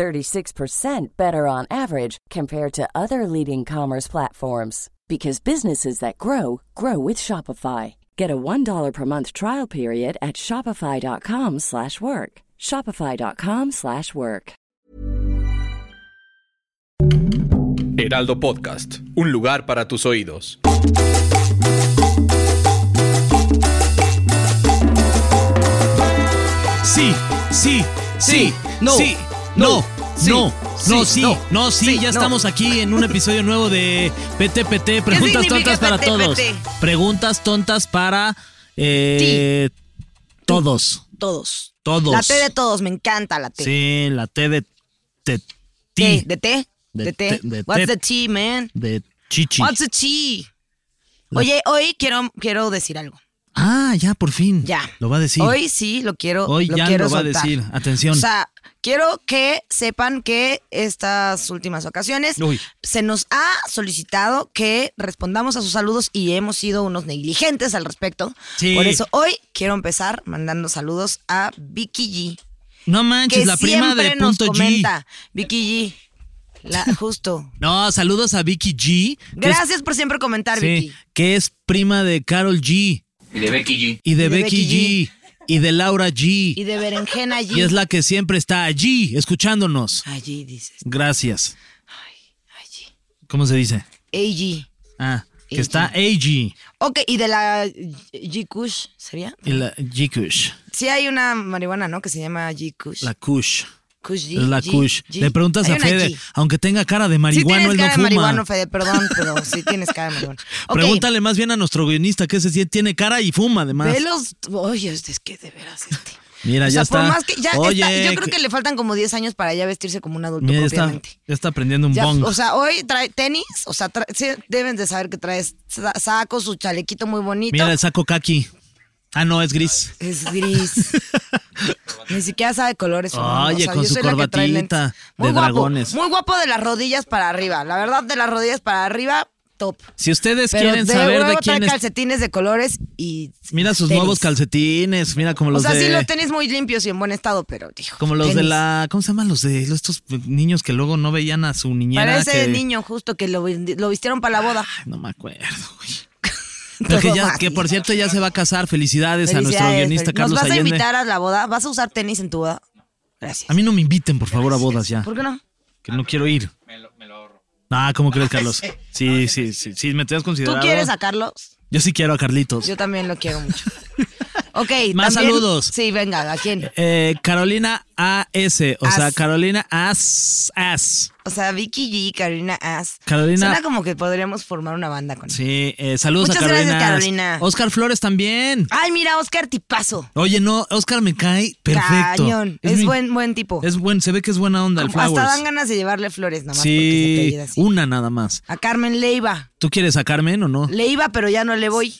36% better on average compared to other leading commerce platforms because businesses that grow grow with Shopify. Get a $1 per month trial period at shopify.com/work. shopify.com/work. Heraldo Podcast, un lugar para tus oídos. Sí, sí, sí, no, sí, no, sí, no, sí, no, sí, no, no, sí, ya no. estamos aquí en un episodio nuevo de PTPT, preguntas tontas para PT? todos. Preguntas tontas para eh, todos, Todos. todos. La T de todos, me encanta la T. Sí, la T de te, T, ti, ¿De T? De De T. What's the T, man? de chichi. What's the T? Oye, hoy quiero, quiero decir algo. Ah, ya por fin. Ya. Lo va a decir. Hoy sí lo quiero Hoy lo ya quiero lo va a decir. Atención. O sea, quiero que sepan que estas últimas ocasiones Uy. se nos ha solicitado que respondamos a sus saludos y hemos sido unos negligentes al respecto. Sí. Por eso hoy quiero empezar mandando saludos a Vicky G. no manches, Que la prima de nos punto G. Vicky G. La, justo. No, saludos a Vicky G. es- Gracias por siempre comentar, Sí, Vicky. que es prima de Carol G. Y de Becky G. Y de, Y de Becky, Becky G. Y de Laura G. Y de Berenjena G. Y es la que siempre está allí, escuchándonos. Allí dices. Gracias. Allí. ¿Cómo se dice? AG. Ah, que AG. está AG. Ok, y de la G Kush, ¿sería? Y la G Kush. Sí hay una marihuana, ¿no? Que se llama G Kush. La Kush. Es la Kush. Le preguntas a Fede, G. aunque tenga cara de Sí marihuano, tienes él no cara de fuma. marihuano, Fede, perdón, pero sí tienes cara de marihuana. Ok, Pregúntale más bien a nuestro guionista que ese sí tiene cara y fuma además. Ve los... Oye, es que de veras este... Mira, O ya sea, por está. más que ya Oye, está- yo creo que- que le faltan como 10 años para ya vestirse como un adulto Mira, ya está, ya está prendiendo un Ya, bong. o sea, hoy trae tenis, o sea, trae- sí, deben de saber que traes sa- saco, su chalequito muy bonito. Mira el saco kaki. Ah, no, es gris. Es gris. Ni siquiera sabe colores. Oye, con su corbatita de Muy guapo, dragones. Muy guapo de las rodillas para arriba. La verdad, de las rodillas para arriba, top. Si ustedes Pero quieren de saber de quién es. calcetines de colores y. Mira sus tenis. nuevos calcetines, mira como O los sea, de. sí, los tenis muy limpios y en buen estado, pero dijo. como los de la. ¿Cómo se llaman los de estos niños que luego no veían a su niñera? Para ese que- niño justo que lo vistieron para la boda. No me acuerdo, güey. Pero que, ya, que por cierto ya se va a casar. Felicidades, a nuestro guionista. Carlos ¿Nos vas a Allende. invitar a la boda? ¿Vas a usar tenis en tu boda? Gracias. A mí no me inviten, por favor, a bodas ya. ¿Por qué no? Que no quiero ir. Me lo, me lo ahorro. Ah, ¿cómo crees, Carlos? Sí, sí, sí. Sí, me te has ¿Tú considerado. quieres a Carlos? Yo sí quiero a Carlitos. Yo también lo quiero mucho. Ok. Más también- saludos. Sí, venga, ¿a quién? Eh, Carolina A.S. O sea, As. Carolina As. As. O sea, Vicky G, Carolina Ass. Carolina- Suena como que podríamos formar una banda con. Sí, eh, saludos Muchas a Carolina. gracias, As. Carolina. Oscar Flores también. Ay, mira, Oscar Tipazo. Oye, no, Oscar me cae perfecto. Cañón. Es, mi- buen, buen tipo. Es buen, se ve que es buena onda el Como hasta Flowers. dan ganas de llevarle flores nada más porque se sí, apellida así. una nada más. A Carmen Leiva. ¿Tú quieres a Carmen o no? Le iba, pero ya no le voy.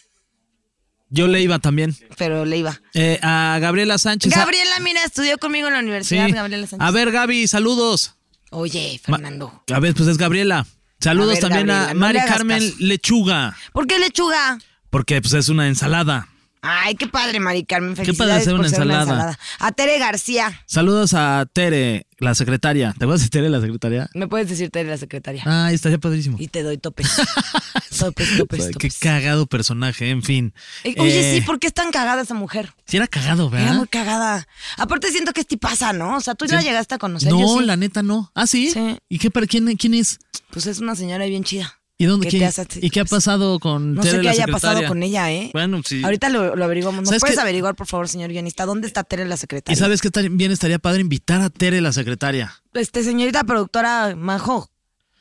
Yo le iba también. Pero le iba. Eh, a Gabriela Sánchez. Gabriela, mira, estudió conmigo en la Sí. universidad. Gabriela Sánchez. A ver, Gaby, saludos. Oye, Ma- Fernando. A ver, pues es Gabriela. Saludos A ver, también Gabriela, a no Mari Carmen caso. Lechuga. ¿Por qué lechuga? Porque pues es una ensalada. Ay, qué padre, Mari Carmen. Qué padre hacer una ser una ensalada. A Tere García. Saludos a Tere, la secretaria. ¿Te acuerdas de Tere, la secretaria? Me puedes decir Tere la secretaria. Ay, estaría padrísimo. Y te doy topes. topes, topes, Ay, Qué topes. cagado personaje, en fin. Eh, Oye, Eh, sí, ¿por qué es tan cagada esa mujer? Sí era cagado, Era ¿verdad? muy cagada. Aparte siento que es tipaza, ¿no? O sea, tú Sí. llegaste a conocer. No, yo sí. la neta no. ¿Ah, sí? Sí. ¿Y qué, para quién, quién es? Pues es una señora bien chida. ¿Y dónde? ¿Qué hace? ¿Y qué ha pasado con No Tere, sé qué la haya pasado con ella, ¿eh? Bueno, sí. Ahorita lo, lo averiguamos. ¿Nos ¿Sabes puedes qué? averiguar, por favor, señor guionista? ¿Dónde está Tere la ¿Y secretaria? sabes qué también estaría padre invitar a Tere, la secretaria? Este, señorita productora Majo.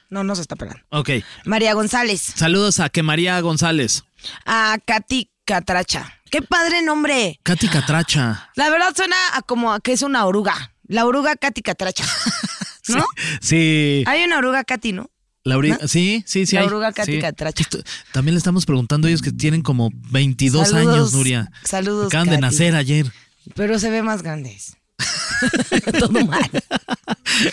No, no se está pelando. Ok. María González. Saludos a que María González. A Katy Catracha. ¡Qué padre nombre! Katy Catracha. La verdad suena a como a que es una oruga. La oruga Katy Catracha. ¿No? Sí. Hay una oruga Katy, ¿no? La ¿No? Sí, sí, sí. La oruga Sí. También le estamos preguntando a ellos que tienen como 22 Saludos, años, Nuria. saludos, Acaban de Katy. nacer ayer. Pero se ve más grandes. Todo mal.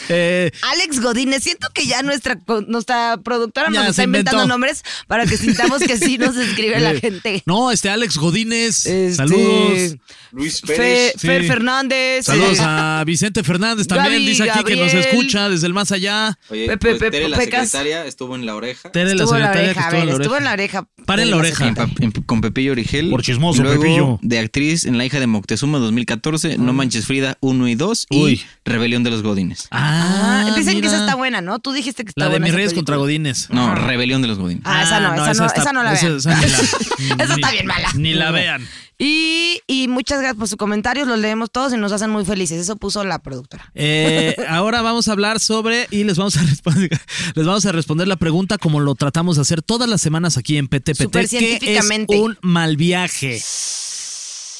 Eh, Alex Godínez, siento que ya nuestra, nuestra productora Ya nos está inventó. inventando nombres para que sintamos que sí nos escribe la eh, gente. No, este Alex Godínez. Este, Saludos. Luis Fe- Pérez. Sí. Fer Fernández. Saludos eh, a Vicente Fernández también. Gaby, Dice aquí que nos escucha desde el más allá. Oye, Pepe, pues, Pepe, Tere, la Pecas. secretaria, estuvo en la oreja. Tere, la Estuvo en la secretaria que oreja, a estuvo en ver, la estuvo en la oreja. oreja. Paren de la oreja. En en- con Pepillo Origel. Por chismoso, luego, Pepillo. De actriz en La hija de Moctezuma 2014, No Manches Frida 1 y 2 y Uy. Rebelión de los Godines. Ah, dicen que esa está buena, ¿no? Tú dijiste que está La de buena mis esa reyes contra. Godines. No, Rebelión de los Godines. Ah, esa no, esa no, esa no la vean. esa la- está bien mala. Ni la vean. Y, y muchas gracias por sus comentarios, los leemos todos y nos hacen muy felices. Eso puso la productora. Eh, ahora vamos a hablar sobre y les vamos a responder, les vamos a responder la pregunta como lo tratamos de hacer todas las semanas aquí en PTPT. ¿Qué es científicamente. un mal viaje?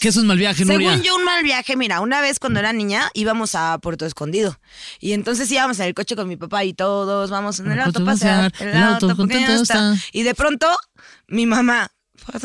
¿Qué es un mal viaje, Nuria? Según yo, un mal viaje, mira, una vez cuando era niña íbamos a Puerto Escondido. Y entonces íbamos en el coche con mi papá y todos, vamos en el El auto a pasear. El, el auto, auto. Y de pronto, mi mamá, "Perdón,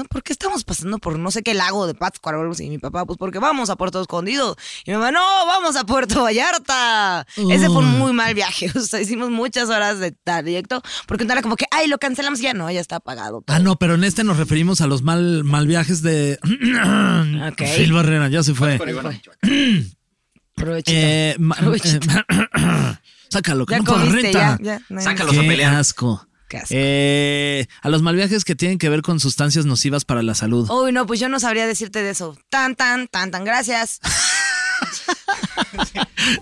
¿por qué estamos pasando por no sé qué lago de Pátzcuaro o algo así? Y mi papá, pues porque vamos a Puerto Escondido. Y mi mamá, no, vamos a Puerto Vallarta. Ese fue un Uy. muy mal viaje. O sea, hicimos muchas horas de trayecto porque no era como que, ay, lo cancelamos ya. No, ya está pagado. Ah, no, pero en este nos referimos a los mal, mal viajes de Ok. Phil Barrera, ya se fue. Provechito. Eh, eh, sácalo, que ya no comiste, renta. ya, ya. no a pelear. asco. Eh, a los mal viajes que tienen que ver con sustancias nocivas para la salud. Uy, no, pues yo no sabría decirte de eso. Tan, tan, tan, tan, gracias.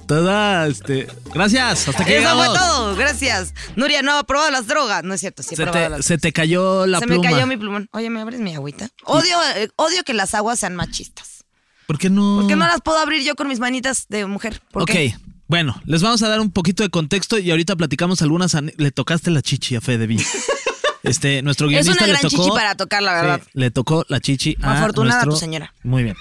Toda, este, gracias, hasta que Eso fue llegamos. todo, gracias. Nuria no ha probado las drogas. No es cierto, sí he Se probado te, las se te cayó la Se pluma. me cayó mi plumón. Oye, ¿me abres mi agüita? Odio, eh, odio que las aguas sean machistas. ¿Por qué no? ¿Por qué no las puedo abrir yo con mis manitas de mujer? ¿Por ok, qué? Bueno, les vamos a dar un poquito de contexto y ahorita platicamos algunas. Le tocaste la chichi a Fede B. Este, nuestro Es guionista una le gran tocó. chichi para tocar, la verdad. Sí, le tocó la chichi a Afortunada nuestro- tu señora. Muy bien.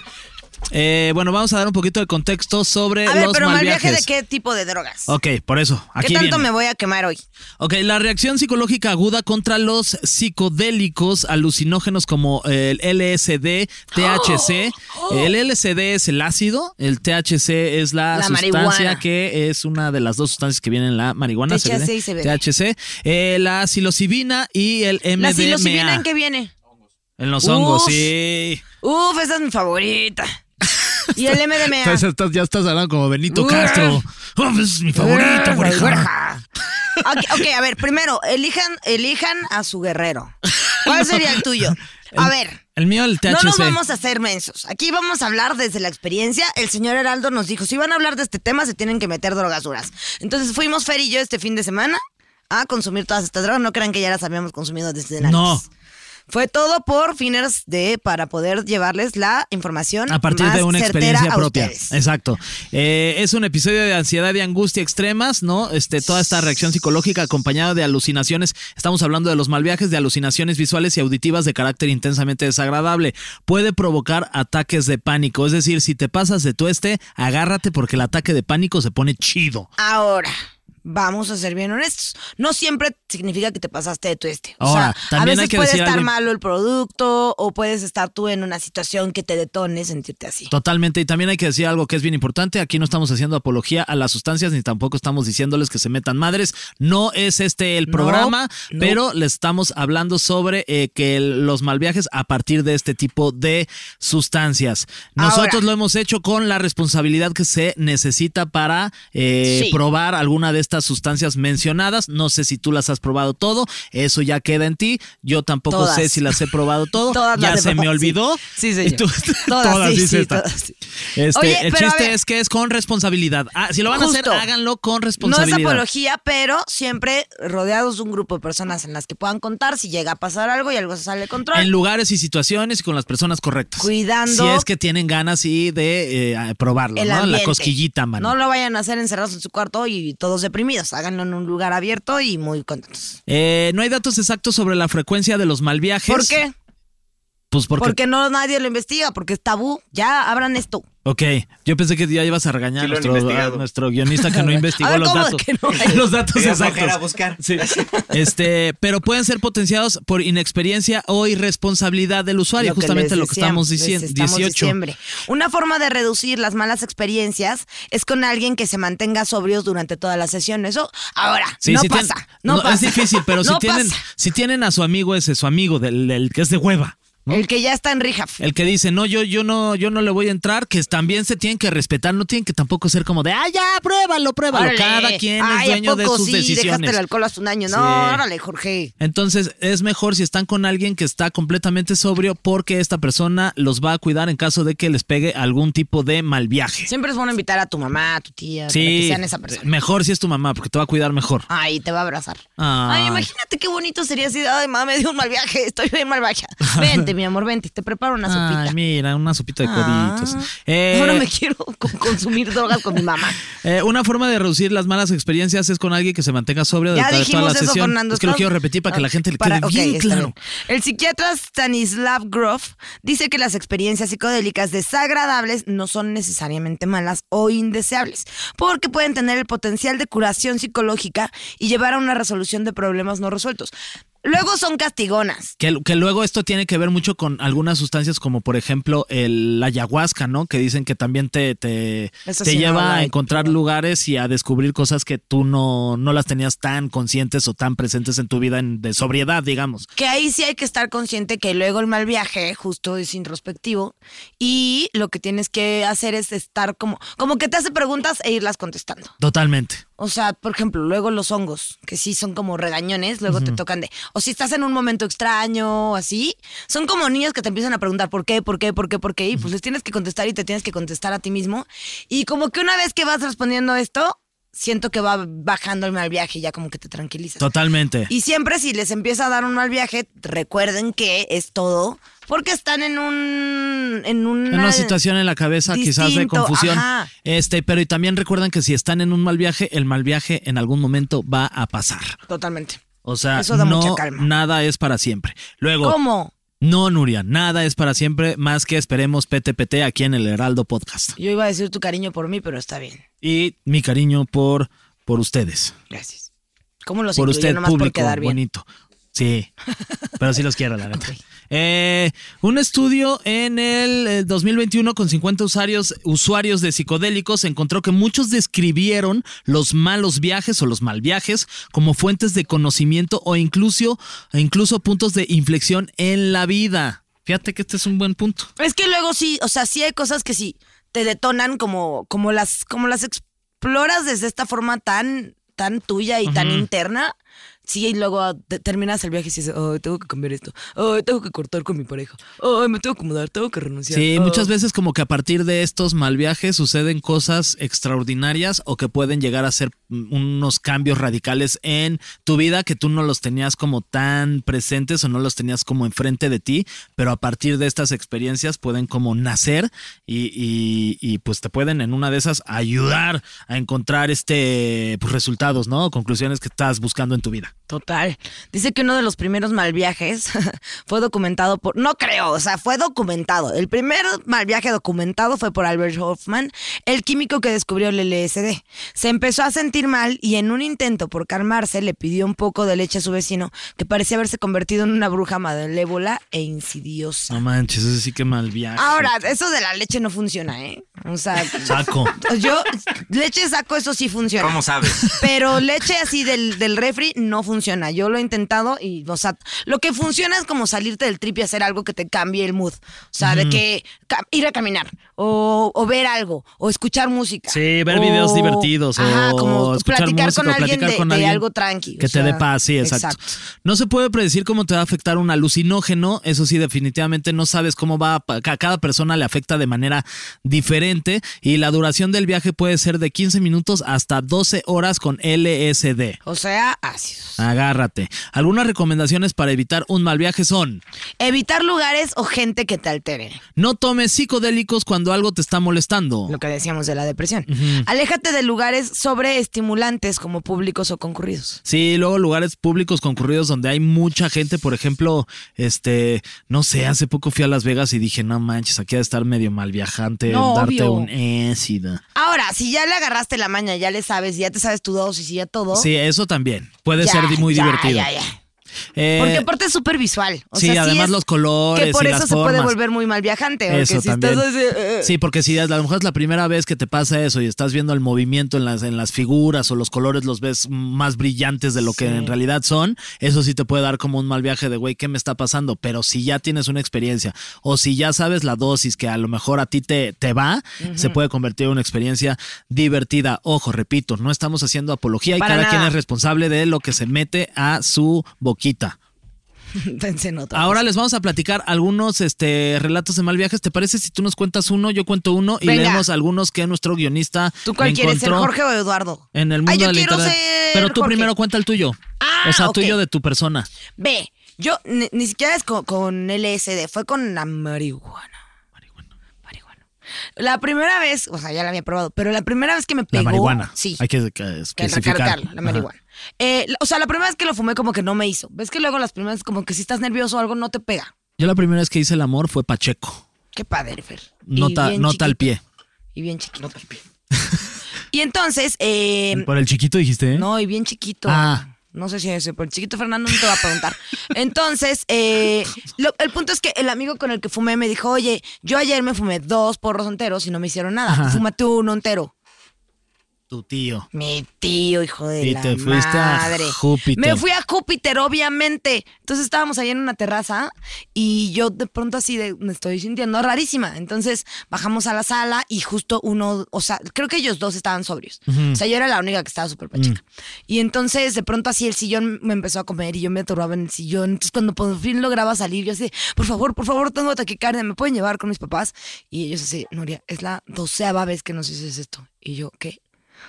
Eh, bueno, vamos a dar un poquito de contexto sobre A ver, los pero mal viaje de qué tipo de drogas. Ok, por eso. Aquí ¿Qué tanto viene. me voy a quemar hoy? Ok, la reacción psicológica aguda contra los psicodélicos alucinógenos como el LSD, THC. El LSD es el ácido, el THC es la, La sustancia marihuana. que es una de las dos sustancias que vienen en la marihuana. THC y CBD. THC. Eh, la psilocibina y el MDMA. ¿La psilocibina en qué viene? En los hongos, sí. Uf, esa es mi favorita. Y el MDMA. Estás- ya estás hablando como Benito. Castro. Oh, ese es mi favorito, oreja. güereja. Ok, ok, a ver, primero, elijan, elijan a su guerrero. ¿Cuál sería el tuyo? A ver. El mío, el THC. No nos vamos a hacer mensos. Aquí vamos a hablar desde la experiencia. El señor Heraldo nos dijo, si van a hablar de este tema, se tienen que meter drogas duras. Entonces fuimos Fer y yo este fin de semana a consumir todas estas drogas. No crean que ya las habíamos consumido desde antes. No. Fue todo por fines de para poder llevarles la información A partir más de una experiencia propia. ustedes. Exacto. Eh, es un episodio de ansiedad y angustia extremas, ¿no? Este, toda esta reacción psicológica acompañada de alucinaciones. Estamos hablando de los mal viajes, de alucinaciones visuales y auditivas de carácter intensamente desagradable. Puede provocar ataques de pánico. Es decir, si te pasas de tueste, agárrate porque el ataque de pánico se pone chido. Ahora, vamos a ser bien honestos. No siempre significa que te pasaste de tu este. O Ahora, sea, a veces que puede estar algo- malo el producto o puedes estar tú en una situación que te detone sentirte así. Totalmente. Y también hay que decir algo que es bien importante. Aquí no estamos haciendo apología a las sustancias ni tampoco estamos diciéndoles que se metan madres. No es este el programa, no. pero le estamos hablando sobre eh, que los mal viajes a partir de este tipo de sustancias. Nosotros Ahora. lo hemos hecho con la responsabilidad que se necesita para eh, Sí. probar alguna de estas sustancias mencionadas. No sé si tú las has probado todo. Eso ya queda en ti. Yo tampoco Todas. sé si las he probado todo. Todas ya las se me olvidó. sí. Sí, tú- Todas, sí, sí, todas, sí. Este, Oye, el chiste ver. es que es con responsabilidad. Ah, si lo van a hacer, háganlo con No es responsabilidad. apología, pero siempre rodeados de un grupo de personas en las que puedan contar si llega a pasar algo y algo se sale de control. en lugares y situaciones y con las personas correctas. Cuidando- Si es que tienen ganas y de eh, probarlo, ¿no? La ambiente. cosquillita, mano. No lo vayan a hacer encerrados en su cuarto y todos deprimidos. Háganlo en un lugar abierto y muy contentos. Eh, no hay datos exactos sobre la frecuencia de los mal viajes. ¿Por qué? Pues porque. Porque no nadie lo investiga, porque es tabú. Ya abran esto. Ok, yo pensé que ya ibas a regañar Sí a nuestro, a nuestro guionista que no investigó ver, los ¿cómo datos. que no? los datos Te dio exactos. flojera buscar. Sí. Este, pero pueden ser potenciados por inexperiencia o irresponsabilidad del usuario, justamente lo que estamos diciendo. estamos 18. diciembre. Una forma de reducir las malas experiencias es con alguien que se mantenga sobrios durante toda la sesión. Eso ahora Sí, no si pasa. tienen- no, no, pasa. Es difícil, pero si tienen, pasa. si tienen a su amigo ese, su amigo del, del que es de hueva. ¿No? El que ya está en rehab. El que dice, no, yo, yo no, yo no le voy a entrar, que también se tienen que respetar, no tienen que tampoco ser como de, ah, ya, pruébalo, pruébalo. Órale. Cada quien Ay, es ¿a dueño de poco sus sí? Dejaste decisiones. el alcohol hace un año. No, Sí. órale, Jorge. Entonces es mejor si están con alguien que está completamente sobrio porque esta persona los va a cuidar en caso de que les pegue algún tipo de mal viaje. Siempre es bueno invitar a tu mamá, a tu tía, para Sí, que sean esa persona. mejor si es tu mamá porque te va a cuidar mejor. Ay, te va a abrazar. Ay. Ay, imagínate qué bonito sería así. Ay, mamá, me dio un mal viaje. Estoy bien mal viaje. Vente, mi amor, vente. Te preparo una sopita. Ay, mira, una sopita de Ah. coditos. Eh, Ahora me quiero co- consumir drogas con mi mamá. eh, una forma de reducir las malas experiencias es con alguien que se mantenga sobrio Ya durante toda la eso, sesión. Fernando. es que quiero repetir para que la gente le Para- quede bien claro. bien. El psiquiatra Stanislav Grof dice que las experiencias psicodélicas desagradables no son necesariamente malas o indeseables, porque pueden tener el potencial de curación psicológica y llevar a una resolución de problemas no resueltos. Luego son castigonas. Que, que luego esto tiene que ver mucho con algunas sustancias como por ejemplo el la ayahuasca, ¿no? Que dicen que también te, te, te sí lleva a encontrar lugares y a descubrir cosas que tú no, no las tenías tan conscientes o tan presentes en tu vida en- de sobriedad, digamos. Que ahí sí hay que estar consciente que luego el mal viaje justo es introspectivo y lo que tienes que hacer es estar como, como que te hace preguntas e irlas contestando. Totalmente. O sea, por ejemplo, luego los hongos, que sí son como regañones, luego te tocan de. O si estás en un momento extraño o así, son como niños que te empiezan a preguntar por qué, por qué, por qué, por qué, y pues les tienes que contestar y te tienes que contestar a ti mismo. Y como que una vez que vas respondiendo esto, siento que va bajando el mal viaje y ya como que te tranquilizas. Totalmente. Y siempre si les empieza a dar un mal viaje, recuerden que es todo porque están en un en una, En una situación en la cabeza quizás de confusión. ajá. Este, pero y también recuerden que si están en un mal viaje, el mal viaje en algún momento va a pasar. Totalmente. O sea, Eso da no mucha calma. nada es para siempre. Luego, ¿Cómo? no, Nuria, nada es para siempre más que esperemos PTPT aquí en el Heraldo Podcast. Yo iba a decir tu cariño por mí, pero está bien. Y mi cariño por, por ustedes. Gracias. ¿Cómo los por usted, nomás por público quedar bien? bonito. Sí, pero sí los quiero, la neta. Eh, un estudio en el eh, 2021 con 50 usuarios, usuarios de psicodélicos encontró que muchos describieron los malos viajes o los mal viajes como fuentes de conocimiento o incluso, incluso puntos de inflexión en la vida. Fíjate que este es un buen punto. Es que luego sí, o sea, sí hay cosas que sí te detonan como, como las, como las exploras desde esta forma tan, tan tuya y tan interna. Sí, y luego te- terminas el viaje y dices, ay, tengo que cambiar esto. Ay, tengo que cortar con mi pareja. Ay, me tengo que mudar, tengo que renunciar. Sí, Ay". muchas veces como que a partir de estos mal viajes suceden cosas extraordinarias o que pueden llegar a ser mm, unos cambios radicales en tu vida que tú no los tenías como tan presentes o no los tenías como enfrente de ti, pero a partir de estas experiencias pueden como nacer y, y- y, pues te pueden en una de esas ayudar a encontrar este pues, resultados, ¿no? Conclusiones que estás buscando en tu vida. Total. Dice que uno de los primeros mal viajes fue documentado por. No creo, o sea, fue documentado. El primer mal viaje documentado fue por Albert Hoffman, el químico que descubrió el LSD. Se empezó a sentir mal y en un intento por calmarse le pidió un poco de leche a su vecino, que parecía haberse convertido en una bruja malévola e insidiosa. No manches, ese sí que mal viaje. Ahora, eso de la leche no funciona, ¿eh? O sea, Saco. yo, leche saco, eso sí funciona. ¿Cómo sabes? Pero leche así del, del refri no funciona. Yo lo he intentado y, o sea, lo que funciona es como salirte del trip y hacer algo que te cambie el mood. O sea, de que ir a caminar o, o ver algo o escuchar música. Sí, ver o- videos divertidos Ajá, o como platicar música, con alguien, platicar de, con de alguien algo tranqui. Que te dé paz, sí, exacto. No se puede predecir cómo te va a afectar un alucinógeno, eso sí, definitivamente no sabes cómo va, a, a cada persona le afecta de manera diferente y la duración del viaje puede ser de 15 minutos hasta 12 horas con LSD. O sea, ácidos. Agárrate. Algunas recomendaciones para evitar un mal viaje son: Evitar lugares o gente que te altere. no tomes psicodélicos cuando algo te está molestando. Lo que decíamos de la depresión. Aléjate de lugares sobreestimulantes como públicos o concurridos. Sí, luego lugares públicos concurridos donde hay mucha gente, por ejemplo, este, no sé, hace poco fui a Las Vegas y dije, no manches, aquí ha de estar medio mal viajante, No, darte obvio. un. Ahora, si ya le agarraste la maña, ya le sabes, ya te sabes tu dosis y ya todo. Sí, eso también. Puede ya, ser muy ya, divertido. ya, ya. Eh, Porque aparte es súper visual. O sí, sea, además los colores Que por y eso las se puede volver muy mal viajante. Porque Eso si también. estás así, eh, Sí, porque si a lo mejor es la primera vez que te pasa eso y estás viendo el movimiento en las, en las figuras o los colores los ves más brillantes de lo que en realidad son, eso sí te puede dar como un mal viaje de, güey, ¿qué me está pasando? Pero si ya tienes una experiencia o si ya sabes la dosis que a lo mejor a ti te, te va, se puede convertir en una experiencia divertida. Ojo, repito, no estamos haciendo apología y Para cada quien es responsable de lo que se mete a su boquita. Pensé en otra Ahora les vamos a platicar algunos este, relatos de mal viajes. ¿Te parece si tú nos cuentas uno, yo cuento uno y Venga. leemos algunos que nuestro guionista ¿Tú cuál quieres ser, Jorge o Eduardo? en el mundo Ay, yo internet? ser Pero tú Jorge. primero cuenta el tuyo. Ah, o sea, tuyo de tu persona. Ve, yo ni, ni siquiera es con, con LSD, fue con la marihuana. La primera vez, o sea, ya la había probado, pero la primera vez que me La pegó. marihuana. Sí. Hay que, que especificar. la marihuana. Eh, la- o sea, la primera vez que lo fumé como que no me hizo. ¿Ves que luego las primeras como que si estás nervioso o algo no te pega? Yo la primera vez que hice el amor fue Pacheco. Qué padre, Fer. Nota, nota al pie. Y bien chiquito. Nota al pie. y entonces, eh, ¿Por el chiquito dijiste? ¿eh? No, y bien chiquito. Ah. No sé si ese, pero el chiquito Fernando no te va a preguntar. Entonces, eh, lo- el punto es que el amigo con el que fumé me dijo, oye, yo ayer me fumé dos porros enteros y no me hicieron nada. Fúmate uno entero. Tu tío. Mi tío, hijo de Y la te fuiste a madre. Júpiter. Me fui a Júpiter, obviamente. Entonces estábamos ahí en una terraza y yo de pronto así de, me estoy sintiendo rarísima. Entonces bajamos a la sala y justo uno, o sea, creo que ellos dos estaban sobrios. O sea, yo era la única que estaba súper pacheca. Y entonces de pronto así el sillón me empezó a comer y yo me atoraba en el sillón. Entonces cuando por fin lograba salir, yo así, por favor, por favor, tengo taquicardia, ¿me pueden llevar con mis papás? Y ellos así, Nuria, es la doceava vez que nos dices esto. Y yo, ¿qué?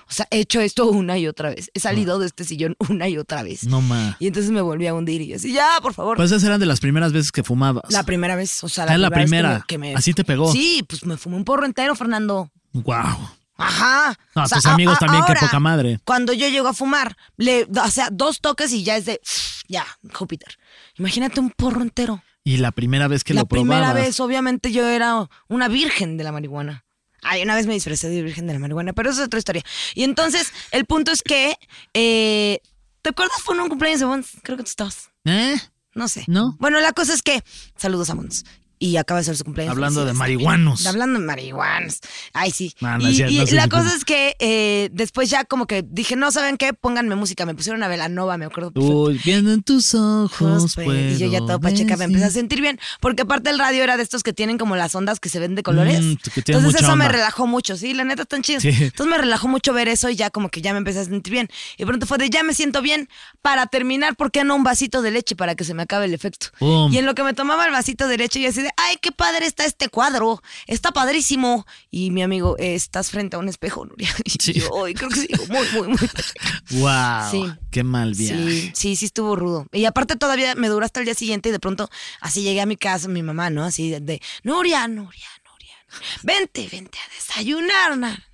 O sea, he hecho esto una y otra vez. He salido de este sillón una y otra vez. No ma. Y entonces me volví a hundir y yo así, ya, por favor. Pues esas eran de las primeras veces que fumabas. la primera vez, o sea, Ah, la vez que primera. me- que me- Así te pegó. Sí, pues me fumé un porro entero, Fernando. Wow. Ajá. No, O sea, tus amigos a- también, qué poca madre. Cuando yo llego a fumar, le, o sea, dos toques y ya es de, ya, Júpiter. Imagínate un porro entero. Y la primera vez que la lo probabas. primera vez, obviamente, yo era una virgen de la marihuana. Ay, una vez me disfrazé de virgen de la marihuana, pero eso es otra historia. Y entonces, el punto es que, eh, ¿te acuerdas? Fue en un cumpleaños de Mons. Creo que tú estabas. ¿Eh? No sé. No. Bueno, la cosa es que, saludos a Mons. Y acaba de ser su cumpleaños. Hablando de marihuanos. Hablando de marihuanas. Ay, sí. No, no es y no la cosa es que eh, después ya como que dije, no, ¿saben qué? Pónganme música. Me pusieron a Velanova, me acuerdo. Uy, viendo en tus ojos. Pues, y yo ya todo pacheca me empecé a sentir bien, porque aparte el radio era de estos que tienen como las ondas que se ven de colores. Mm, Entonces eso me relajó mucho, sí, la neta están chidos. Sí. Entonces me relajó mucho ver eso y ya como que ya me empecé a sentir bien. Y pronto fue de ya me siento bien para terminar, ¿por qué no un vasito de leche para que se me acabe el efecto? Y en lo que me tomaba el vasito de leche y así de, ay, qué padre está este cuadro, está padrísimo. Y mi amigo, eh, estás frente a un espejo, Nuria. Y Sí. yo, "Ay, creo que sí, muy, muy, muy pacheca". Wow. Sí. Qué mal viaje. Sí, sí, sí estuvo rudo. Y aparte todavía me duró hasta el día siguiente y de pronto así llegué a mi casa, mi mamá, ¿no? Así de, de, Nuria, Nuria, Nuria, vente, vente a desayunar, Nuria.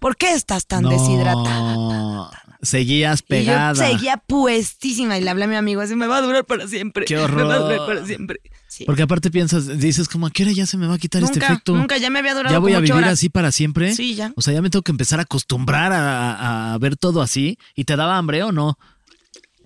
¿Por qué estás tan No, deshidratada? Seguías Y pegada. yo seguía puestísima y le hablé a mi amigo, así me va a durar para siempre. Qué Me va a durar horror. para siempre. Sí. Porque aparte piensas, dices como, ¿a qué hora ya se me va a quitar este efecto? nunca, ya me había durado ya voy como a vivir horas. así para siempre. Sí, ya. O sea, ya me tengo que empezar a acostumbrar a, a- ver todo así. ¿Y te daba hambre o no?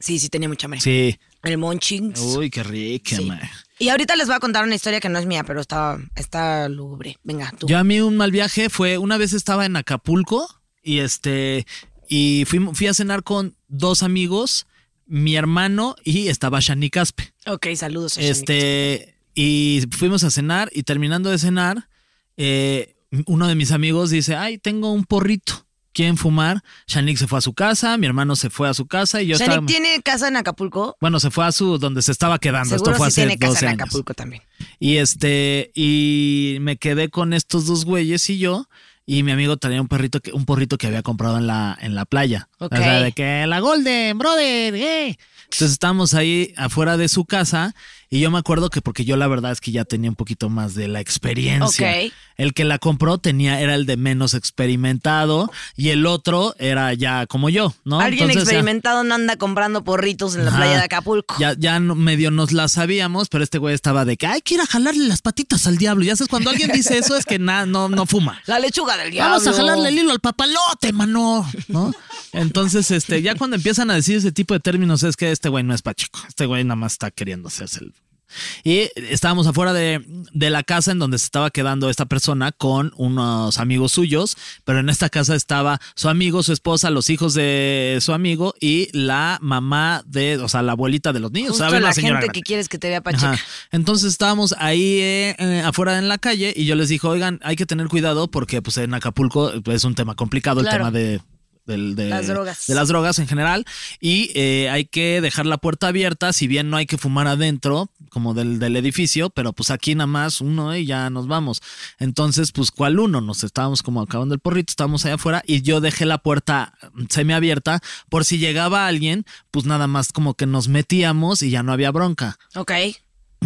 Sí, sí, tenía mucha hambre. Sí. El Monchings. Uy, qué rica, Sí. Y ahorita les voy a contar una historia que no es mía, pero está, está lúgubre. Venga, tú. Yo a mí un mal viaje fue, una vez estaba en Acapulco y este, y fui, fui a cenar con dos amigos, mi hermano y estaba Shani Caspe. Ok, saludos. a. Este, y fuimos a cenar y terminando de cenar, eh, uno de mis amigos dice, ay, tengo un porrito, ¿quieren fumar? Shanik se fue a su casa, mi hermano se fue a su casa y yo Shanik estaba... tiene casa en Acapulco. Bueno, se fue a su, donde se estaba quedando, Seguro esto fue sí hace tiene casa 12 en años. Acapulco también. Y este, y me quedé con estos dos güeyes y yo. Y mi amigo tenía un perrito que, un porrito que había comprado en la, en la playa. Ok. O sea, de que la Golden, brother, eh. Entonces estábamos ahí afuera de su casa y yo me acuerdo que porque yo la verdad es que ya tenía un poquito más de la experiencia. Ok. El que la compró tenía, era el de menos experimentado y el otro era ya como yo, ¿no? Alguien Entonces, ya- experimentado no anda comprando porritos en la Ajá. playa de Acapulco. Ya, ya medio nos la sabíamos, pero este güey estaba de que hay que ir a jalarle las patitas al diablo. Ya sabes, cuando alguien dice eso es que nada, no, no fuma. La lechuga del diablo. Vamos a jalarle el hilo al papalote, mano. ¿No? Entonces, este, ya cuando empiezan a decir ese tipo de términos, es que este güey no es pachico. Este güey nada más está queriendo hacerse el. Y estábamos afuera de, de la casa en donde se estaba quedando esta persona con unos amigos suyos, pero en esta casa estaba su amigo, su esposa, los hijos de su amigo y la mamá de, o sea, la abuelita de los niños. Justo ¿saben? la La señora gente grande. que quieres que te vea pacheca. Ajá. Entonces estábamos ahí eh, eh, afuera en la calle y yo les dije, oigan, hay que tener cuidado porque pues en Acapulco pues, es un tema complicado el tema de, del- de Las drogas. de las drogas en general y eh, hay que dejar la puerta abierta, si bien no hay que fumar adentro como del, del edificio, pero pues aquí nada más uno y ya nos vamos. Entonces, pues ¿cuál uno? Nos estábamos como acabando el porrito, estábamos allá afuera y yo dejé la puerta semiabierta por si llegaba alguien, pues nada más como que nos metíamos y ya no había bronca. Ok.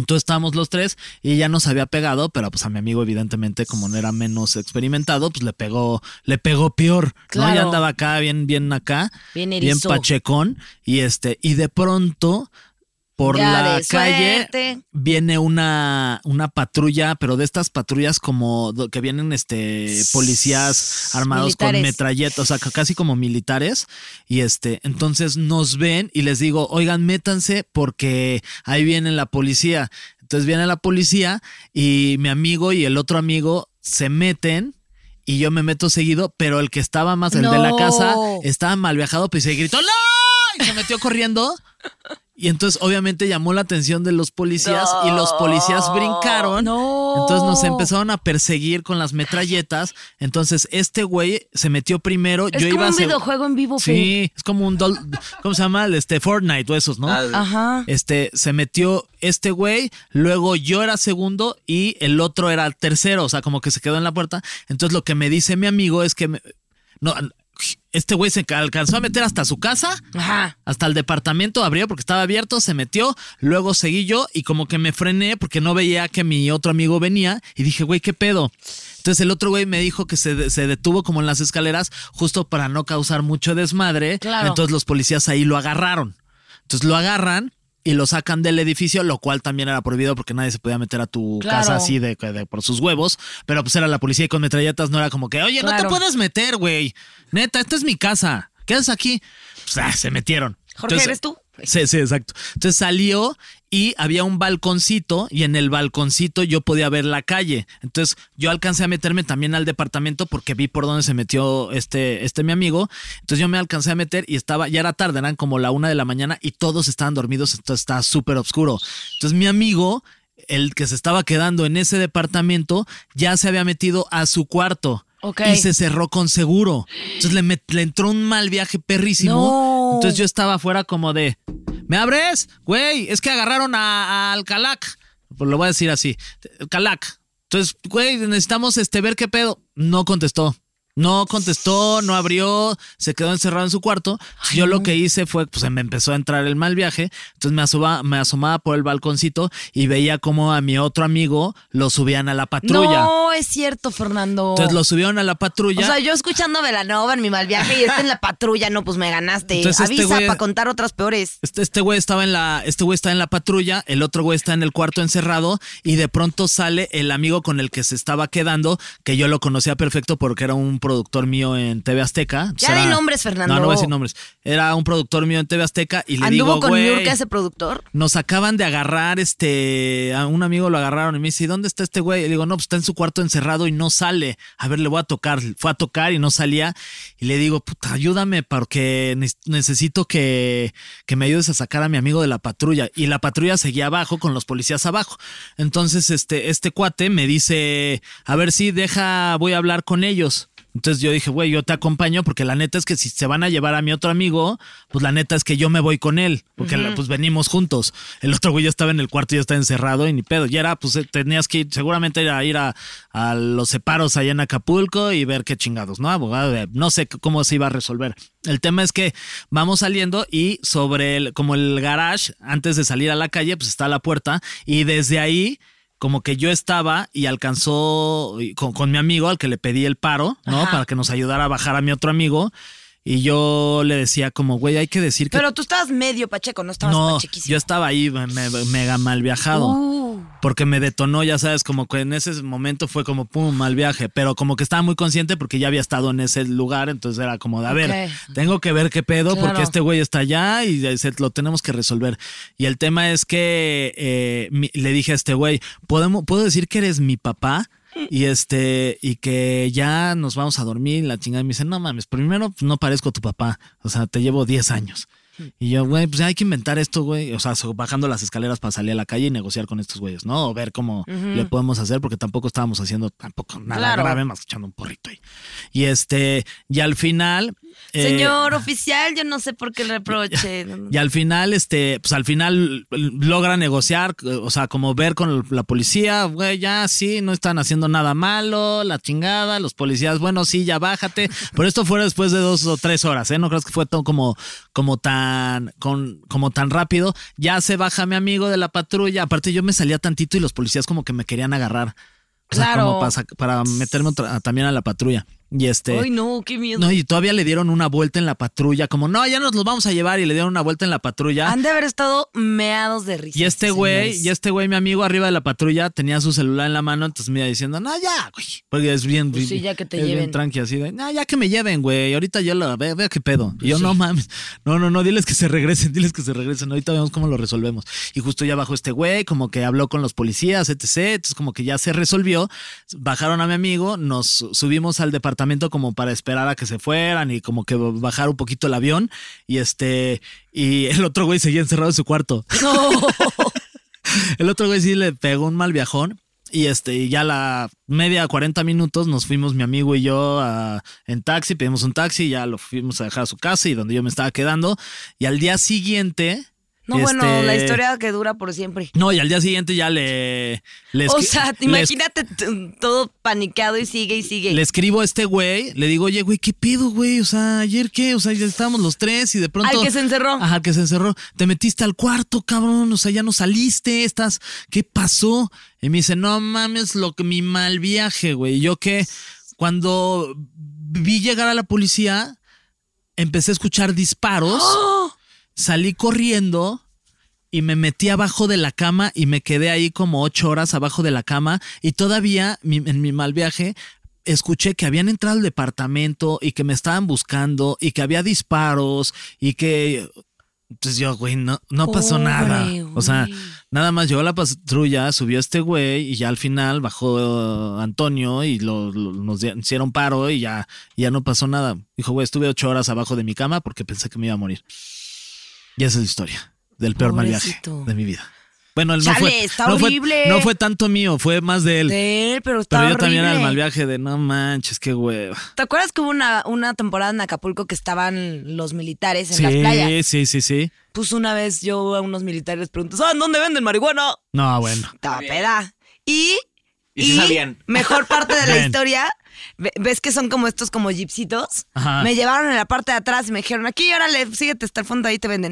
Entonces estábamos los tres y ya nos había pegado, pero pues a mi amigo evidentemente como no era menos experimentado, pues le pegó, le pegó peor, ¿no? Ya andaba acá, bien, bien acá, Bien bien pachecón y este, y de pronto por Ya la calle suerte. viene una, una patrulla, pero de estas patrullas como que vienen este policías armados con metralletas, o sea, ca- casi como militares. Y este, entonces nos ven y les digo, oigan, métanse porque ahí viene la policía. Entonces viene la policía y mi amigo y el otro amigo se meten. Y yo me meto seguido, pero el que estaba más, el de la casa, estaba mal viajado, pues se gritó, ¡No! Y se metió corriendo. Y entonces obviamente llamó la atención de los policías y los policías brincaron. No. Entonces nos empezaron a perseguir con las metralletas. Entonces este güey se metió primero. Es yo como iba a un videojuego en vivo. Sí, es como un dol- ¿cómo se llama? Este Fortnite o esos, ¿no? Ah, Ajá. Este, se metió este güey, luego yo era segundo y el otro era el tercero, o sea, como que se quedó en la puerta. Entonces lo que me dice mi amigo es que me- no, este güey se alcanzó a meter hasta su casa, Ajá. hasta el departamento abrió porque estaba abierto, se metió, luego seguí yo y como que me frené porque no veía que mi otro amigo venía y dije, güey, ¿qué pedo? Entonces el otro güey me dijo que se, de- se detuvo como en las escaleras justo para no causar mucho desmadre. Claro. Entonces los policías ahí lo agarraron. Entonces lo agarran y lo sacan del edificio, lo cual también era prohibido porque nadie se podía meter a tu Claro. casa así de, de- por sus huevos. Pero pues era la policía y con metralletas no era como que, oye, no te puedes meter, güey. Neta, esta es mi casa. ¿Qué haces aquí? Pues, ah, se metieron. Jorge, Entonces- ¿eres tú? Sí, sí, exacto. Entonces salió y había un balconcito y en el balconcito yo podía ver la calle. Entonces yo alcancé a meterme también al departamento porque vi por dónde se metió este, este mi amigo. Entonces yo me alcancé a meter y estaba, ya era tarde, eran como la una de la mañana y todos estaban dormidos, entonces estaba súper oscuro. Entonces mi amigo, el que se estaba quedando en ese departamento, ya se había metido a su cuarto. Ok. Y se cerró con seguro. Entonces le, met- le entró un mal viaje perrísimo. No. Entonces yo estaba afuera como de, ¿me abres? Güey, es que agarraron a- al Calac. Pues lo voy a decir así, Calac. Entonces, güey, necesitamos este, ver qué pedo. No contestó. No contestó, no abrió, se quedó encerrado en su cuarto. yo lo que hice fue, pues me empezó a entrar el mal viaje. Entonces me asomaba, me asomaba por el balconcito y veía como a mi otro amigo lo subían a la patrulla. No, es cierto, Fernando. Entonces lo subieron a la patrulla. O sea, yo escuchando Velanova en mi mal viaje y este en la patrulla, no, pues me ganaste. Entonces, este Avisa güey- para contar otras peores. Este, este güey estaba en la, este güey está en la patrulla, el otro güey está en el cuarto encerrado y de pronto sale el amigo con el que se estaba quedando, que yo lo conocía perfecto porque era un productor mío en TV Azteca. Ya di era- nombres, Fernando. No, no voy a decir nombres. Era un productor mío en TV Azteca y le Anduvo digo, con güey, Niurka, ese productor. nos acaban de agarrar, este, a un amigo lo agarraron y me dice, ¿y dónde está este güey? Y le digo, no, pues está en su cuarto encerrado y no sale. A ver, le voy a tocar. Fue a tocar y no salía. Y le digo, puta, ayúdame porque ne- necesito que, que me ayudes a sacar a mi amigo de la patrulla. Y la patrulla seguía abajo con los policías abajo. Entonces, este, este cuate me dice, a ver si deja, voy a hablar con ellos. Entonces yo dije, güey, yo te acompaño porque la neta es que si se van a llevar a mi otro amigo, pues la neta es que yo me voy con él, porque pues venimos juntos. El otro güey ya estaba en el cuarto y ya estaba encerrado y ni pedo. Y era, pues eh, tenías que ir, seguramente era ir a, a los separos allá en Acapulco y ver qué chingados, ¿no? Abogado, de- no sé cómo se iba a resolver. El tema es que vamos saliendo y sobre el, como el garage, antes de salir a la calle, pues está la puerta y desde ahí como que yo estaba y alcanzó con, con mi amigo al que le pedí el paro, ¿no? Ajá. Para que nos ayudara a bajar a mi otro amigo. Y yo le decía como, güey, hay que decir que... Pero tú estabas medio pacheco, no estabas no, pachequísimo. yo estaba ahí me- me- mega mal viajado. Uh. Porque me detonó, ya sabes, como que en ese momento fue como, pum, mal viaje. Pero como que estaba muy consciente porque ya había estado en ese lugar. Entonces era como de, a ver, tengo que ver qué pedo Claro. porque este güey está allá y se- lo tenemos que resolver. Y el tema es que eh, mi- le dije a este güey, ¿podemos, ¿puedo decir que eres mi papá? Y este, y que ya nos vamos a dormir, la chingada. Me dice, no mames, primero pues, no parezco tu papá. O sea, te llevo 10 años. Y yo, güey, pues hay que inventar esto, güey. O sea, bajando las escaleras para salir a la calle y negociar con estos güeyes, ¿no? O ver cómo le podemos hacer, porque tampoco estábamos haciendo tampoco nada Claro. grave, más echando un porrito ahí. Y este, y al final. eh, Señor oficial, yo no sé por qué el reproche. y al final, este, pues al final logra negociar, o sea, como ver con la policía, güey, ya sí, no están haciendo nada malo, la chingada, los policías, bueno, sí, ya bájate. Pero esto fue después de dos o tres horas, ¿eh? No crees que fue todo como, como tan, con, como tan rápido. Ya se baja mi amigo de la patrulla. Aparte, yo me salía tantito y los policías como que me querían agarrar. O sea, Claro. como para, para meterme otra- también a la patrulla. Y este. Ay, no, qué miedo. No, y todavía le dieron una vuelta en la patrulla, como, no, ya nos los vamos a llevar y le dieron una vuelta en la patrulla. Han de haber estado meados de risa. Y este güey, y este güey, mi amigo arriba de la patrulla, tenía su celular en la mano, entonces me iba diciendo, no, ya, güey. Porque es bien, Pues sí, ya que te es bien lleven. tranqui, así de, no, ya que me lleven, güey. Ahorita yo lo veo, veo qué pedo. Y yo, no mames, no, no, no, diles que se regresen, diles que se regresen. Ahorita vemos cómo lo resolvemos. Y justo ya bajó este güey, como que habló con los policías, etc. Entonces, como que ya se resolvió. Bajaron a mi amigo, nos subimos al departamento como para esperar a que se fueran y como que bajar un poquito el avión. Y este, y el otro güey seguía encerrado en su cuarto. El otro güey sí le pegó un mal viajón. Y este, y ya la media, 40 minutos, nos fuimos mi amigo y yo a- en taxi, pedimos un taxi, ya lo fuimos a dejar a su casa y donde yo me estaba quedando. Y al día siguiente. No, bueno, este, la historia que dura por siempre. No, y al día siguiente ya le. le O sea, le- imagínate todo paniqueado y sigue y sigue. Le escribo a este güey, le digo, oye, güey, ¿qué pedo, güey? O sea, ayer qué, o sea, ya estábamos los tres y de pronto. Al que se encerró. Ajá, al que se encerró. Te metiste al cuarto, cabrón, o sea, ya no saliste, estás. ¿Qué pasó? Y me dice, no mames, lo que mi mal viaje, güey. Y yo que cuando vi llegar a la policía, empecé a escuchar disparos, ¡Oh! Salí corriendo. Y me metí abajo de la cama y me quedé ahí como ocho horas abajo de la cama. Y todavía mi- en mi mal viaje escuché que habían entrado al departamento y que me estaban buscando y que había disparos y que... Entonces yo, güey, no, no pasó nada. O sea, nada más llegó la patrulla, subió este güey y ya al final bajó uh, Antonio y lo, lo- nos hicieron paro y ya, ya no pasó nada. Dijo, güey, estuve ocho horas abajo de mi cama porque pensé que me iba a morir. Y esa es la historia del peor mal viaje de mi vida. Bueno, él no fue, está no fue- horrible. no fue tanto mío, fue más de él. De él, pero está Pero yo también era el mal viaje de no manches, qué hueva. ¿Te acuerdas que hubo una, una temporada en Acapulco que estaban los militares en Sí, las playas? sí, sí, sí. Pues una vez yo a unos militares les pregunté, ¿saben dónde venden marihuana? No, bueno. Estaba peda. Y, Y sí sabían. mejor parte de la Bien. historia, ve- ves que son como estos como jeepsitos. Ajá. Me llevaron en la parte de atrás y me dijeron, aquí, órale, síguete hasta el fondo, ahí te venden.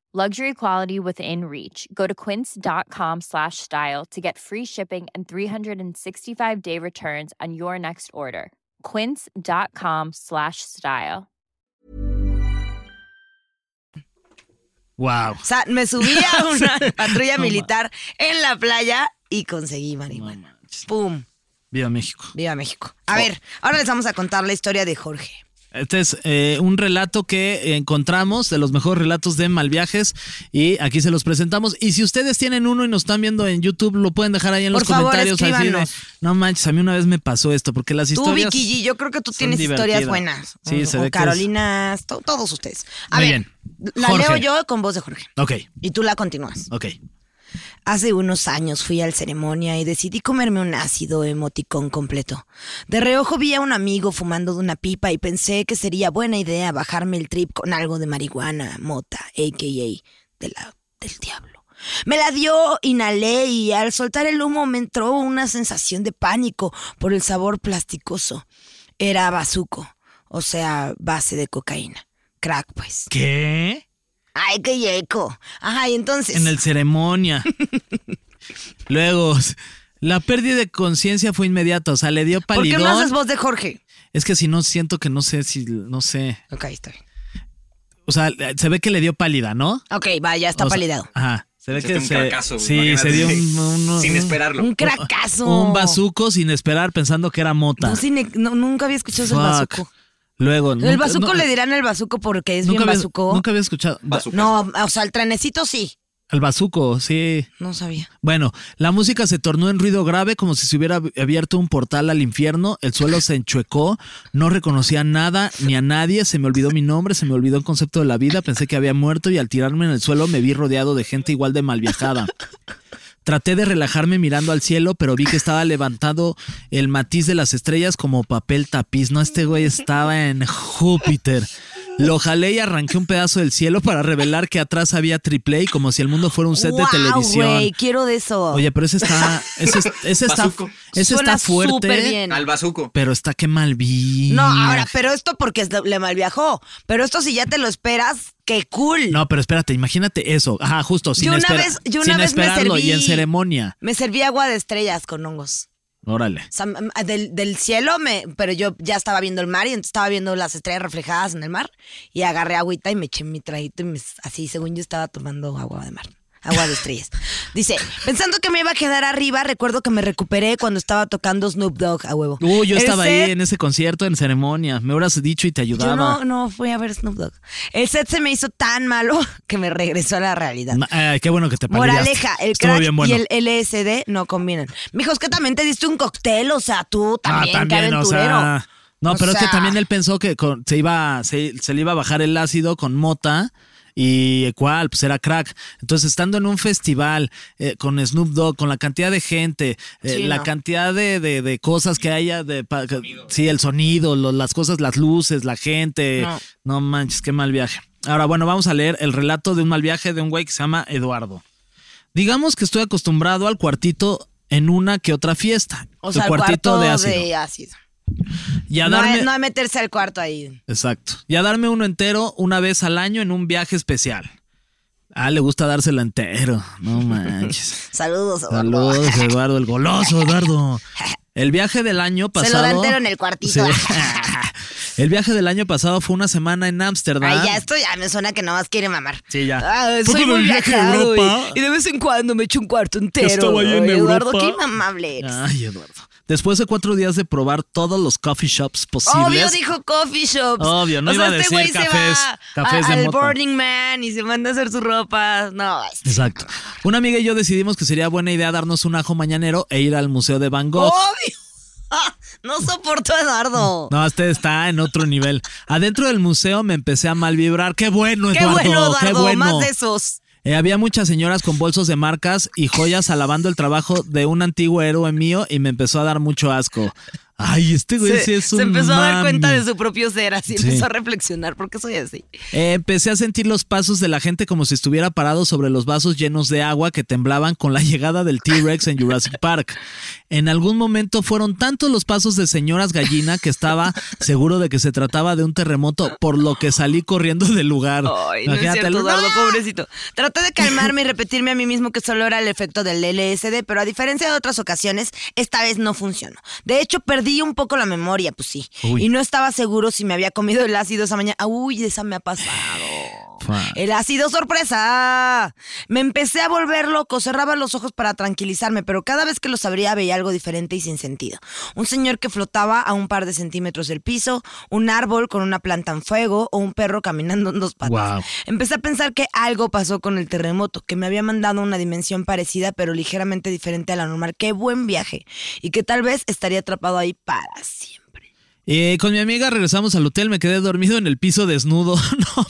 Luxury quality within reach. Go to quince.com slash style to get free shipping and 365 day returns on your next order. Quince.com slash style. Wow. O sea, me subí a una patrulla militar en la playa y conseguí marihuana. ¡Pum! Viva México. Viva México. A ver, ahora les vamos a contar la historia de Jorge. Este es eh, un relato que encontramos de los mejores relatos de Malviajes y aquí se los presentamos. Y si ustedes tienen uno y nos están viendo en YouTube, lo pueden dejar ahí en Por los favor, comentarios. así de, no manches, a mí una vez me pasó esto, porque las Tú, historias. Vicky G, yo creo que tú tienes historias buenas. Sí, o, se o ve que es- Carolina, to- todos ustedes. A Muy ver, bien. la Jorge. leo yo con voz de Jorge. Ok, Y tú la continúas. ok. Hace unos años fui al ceremonia y decidí comerme un ácido emoticón completo. De reojo vi a un amigo fumando de una pipa y pensé que sería buena idea bajarme el trip con algo de marihuana, mota, a.k.a. de la, del diablo. Me la dio, inhalé y al soltar el humo me entró una sensación de pánico por el sabor plasticoso. Era bazuco, o sea, base de cocaína. Crack, pues. ¿Qué? Ay, qué yeco. Ajá, y entonces. En el ceremonia. Luego, la pérdida de conciencia fue inmediata, o sea, le dio ¿Por qué palidón. no haces voz de Jorge? Es que si no siento que no sé si, no sé. Ok, está bien. O sea, se ve que le dio pálida, ¿no? Ok, va, ya está O sea. Ajá. Se ve Se que dio un se. cracazo, sí, imagínate. se dio un. un- Sin esperarlo. Un cracazo. Un bazuco sin esperar, pensando que era mota. No, no, nunca había escuchado Fuck. bazuco. Luego. El bazuco no- le dirán el bazuco porque es nunca bien había, bazuco. Nunca había escuchado. Bazuco. No, o sea, el trenecito sí. El bazuco, sí. No sabía. Bueno, la música se tornó en ruido grave como si se hubiera abierto un portal al infierno, el suelo se enchuecó, no reconocía nada ni a nadie, se me olvidó mi nombre, se me olvidó el concepto de la vida, pensé que había muerto y al tirarme en el suelo me vi rodeado de gente igual de mal viajada. Traté de relajarme mirando al cielo, pero vi que estaba levantado el matiz de las estrellas como papel tapiz. No, este güey estaba en Júpiter. Lo jalé y arranqué un pedazo del cielo para revelar que atrás había triple como si el mundo fuera un set de Guau, televisión. güey, quiero de eso. Oye, pero ese está, ese, es- ese está, ese Suena está fuerte. bien. Al bazuco. Pero está que mal vi. No, ahora, pero esto porque le mal viajó. Pero esto si ya te lo esperas, qué cool. No, pero espérate, imagínate eso. Ajá, justo, sin, Yo una vez- yo una sin vez me esperarlo y en serví- ceremonia. Me serví agua de estrellas con hongos. Órale. O sea, del, del cielo, me, pero yo ya estaba viendo el mar y estaba viendo las estrellas reflejadas en el mar y agarré agüita y me eché mi traguito y me- así, según yo estaba tomando agua de mar. Agua de estrellas. Dice, pensando que me iba a quedar arriba, recuerdo que me recuperé cuando estaba tocando Snoop Dogg a huevo. Uy, yo El estaba set- ahí en ese concierto, en ceremonia. Me hubieras dicho y te Yo ayudaba. no, no fui a ver Snoop Dogg. El set se me hizo tan malo que me regresó a la realidad. Ma- qué bueno que te palideaste. Moraleja, el Estuvo crack bien bueno. y el LSD no combinan. Mijos, que también te diste un cóctel, o sea, tú también, Ah, qué aventurero. no, O pero es que también él pensó que con- se iba, se, se le iba a bajar el ácido con mota. Y cuál, pues era crack. Entonces, estando en un festival eh, con Snoop Dogg, con la cantidad de gente, eh, Sí, la no. cantidad de, de- de cosas que haya, de, pa- que- sí, el sonido, lo- las cosas, las luces, la gente. No. No. manches, qué mal viaje. Ahora, bueno, vamos a leer el relato de un mal viaje de un güey que se llama Eduardo. Digamos que estoy acostumbrado al cuartito en una que otra fiesta. O El sea, el cuartito cuarto de ácido. de ácido. Y a no, darme, a, no a meterse al cuarto ahí. Exacto. Y a darme uno entero una vez al año en un viaje especial. Ah, le gusta dárselo entero. No manches. Saludos, Eduardo. Saludos, Eduardo, el goloso, Eduardo. El viaje del año Se lo pasado. da entero en el cuartito. El viaje del año pasado fue una semana en Ámsterdam. Ay, ya esto ya me suena que nomás quiere mamar. Sí, ya. Ah, Fue soy como muy el viaje a Europa. y, y de vez en cuando me echo un cuarto entero. Estaba ahí en Ay, Eduardo, Europa. qué inmamable eres. Ay, Eduardo. Después de cuatro días de probar todos los coffee shops posibles. Obvio dijo coffee shops. Obvio, no o sea, iba a este decir güey cafés- se va cafés a- de al. Burning Man y se manda a hacer su ropa. No, este- Exacto. Una amiga y yo decidimos que sería buena idea darnos un ajo mañanero e ir al Museo de Van Gogh. obvio. No soporto a Eduardo. No, este está en otro nivel. Adentro del museo me empecé a mal vibrar. ¡Qué bueno, qué Eduardo! bueno, Eduardo. ¡Qué bueno! Más de esos. Eh, había muchas señoras con bolsos de marcas y joyas alabando el trabajo de un antiguo héroe mío y me empezó a dar mucho asco. Ay, este güey sí Se, es un se empezó a dar cuenta de su propio ser, así Sí. empezó a reflexionar. ¿Por qué soy así? Eh, empecé a sentir los pasos de la gente como si estuviera parado sobre los vasos llenos de agua que temblaban con la llegada del T-Rex en Jurassic Park. En algún momento fueron tantos los pasos de señoras gallina que estaba seguro de que se trataba de un terremoto, por lo que salí corriendo del lugar. Ay, no es Imagínate, cierto, Eduardo, pobrecito. Traté de calmarme y repetirme a mí mismo que solo era el efecto del LSD, pero a diferencia de otras ocasiones, esta vez no funcionó. De hecho, perdí un poco la memoria, pues sí. Uy. Y no estaba seguro si me había comido el ácido esa mañana. Uy, esa me ha pasado. El ácido sorpresa. Me empecé a volver loco, cerraba los ojos para tranquilizarme, pero cada vez que los abría veía algo diferente y sin sentido. Un señor que flotaba a un par de centímetros del piso, un árbol con una planta en fuego o un perro caminando en dos patas. Guau. Empecé a pensar que algo pasó con el terremoto, que me había mandado a una dimensión parecida pero ligeramente diferente a la normal. Qué buen viaje. Y que tal vez estaría atrapado ahí para siempre. Eh, con mi amiga regresamos al hotel, me quedé dormido en el piso desnudo. No,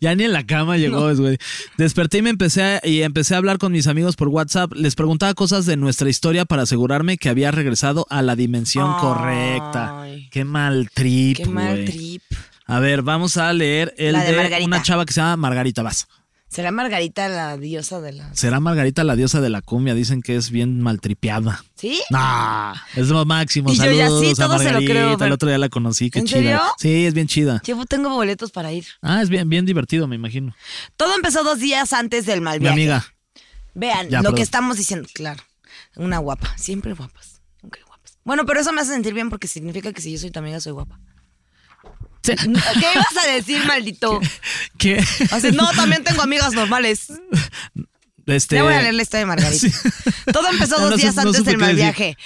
ya ni en la cama llegó, güey. Desperté y me empecé a, y empecé a hablar con mis amigos por WhatsApp. Les preguntaba cosas de nuestra historia para asegurarme que había regresado a la dimensión Ay. correcta. Qué mal trip. Qué mal trip. A ver, vamos a leer el La de de, una chava que se llama Margarita Vas. ¿Será Margarita la diosa de la... Será Margarita la diosa de la cumbia. Dicen que es bien maltripeada. ¿Sí? Nah, es lo máximo. Y yo ya Saludos sí, a todo se lo Margarita. creo, pero- El otro día la conocí, qué ¿En chida. serio? Sí, es bien chida. Yo tengo boletos para ir. Ah, es bien, bien divertido, me imagino. Todo empezó dos días antes del mal Mi viaje. amiga. Vean Ya, lo perdón. que estamos diciendo. Claro. Una guapa. Siempre guapas. Nunca guapas. Bueno, pero eso me hace sentir bien porque significa que si yo soy tu amiga, soy guapa. ¿Qué ibas a decir, maldito? ¿Qué? Así, no, también tengo amigas normales. Este, Ya voy a leer la historia de Margarita. Sí. Todo empezó dos días no antes del mal viaje.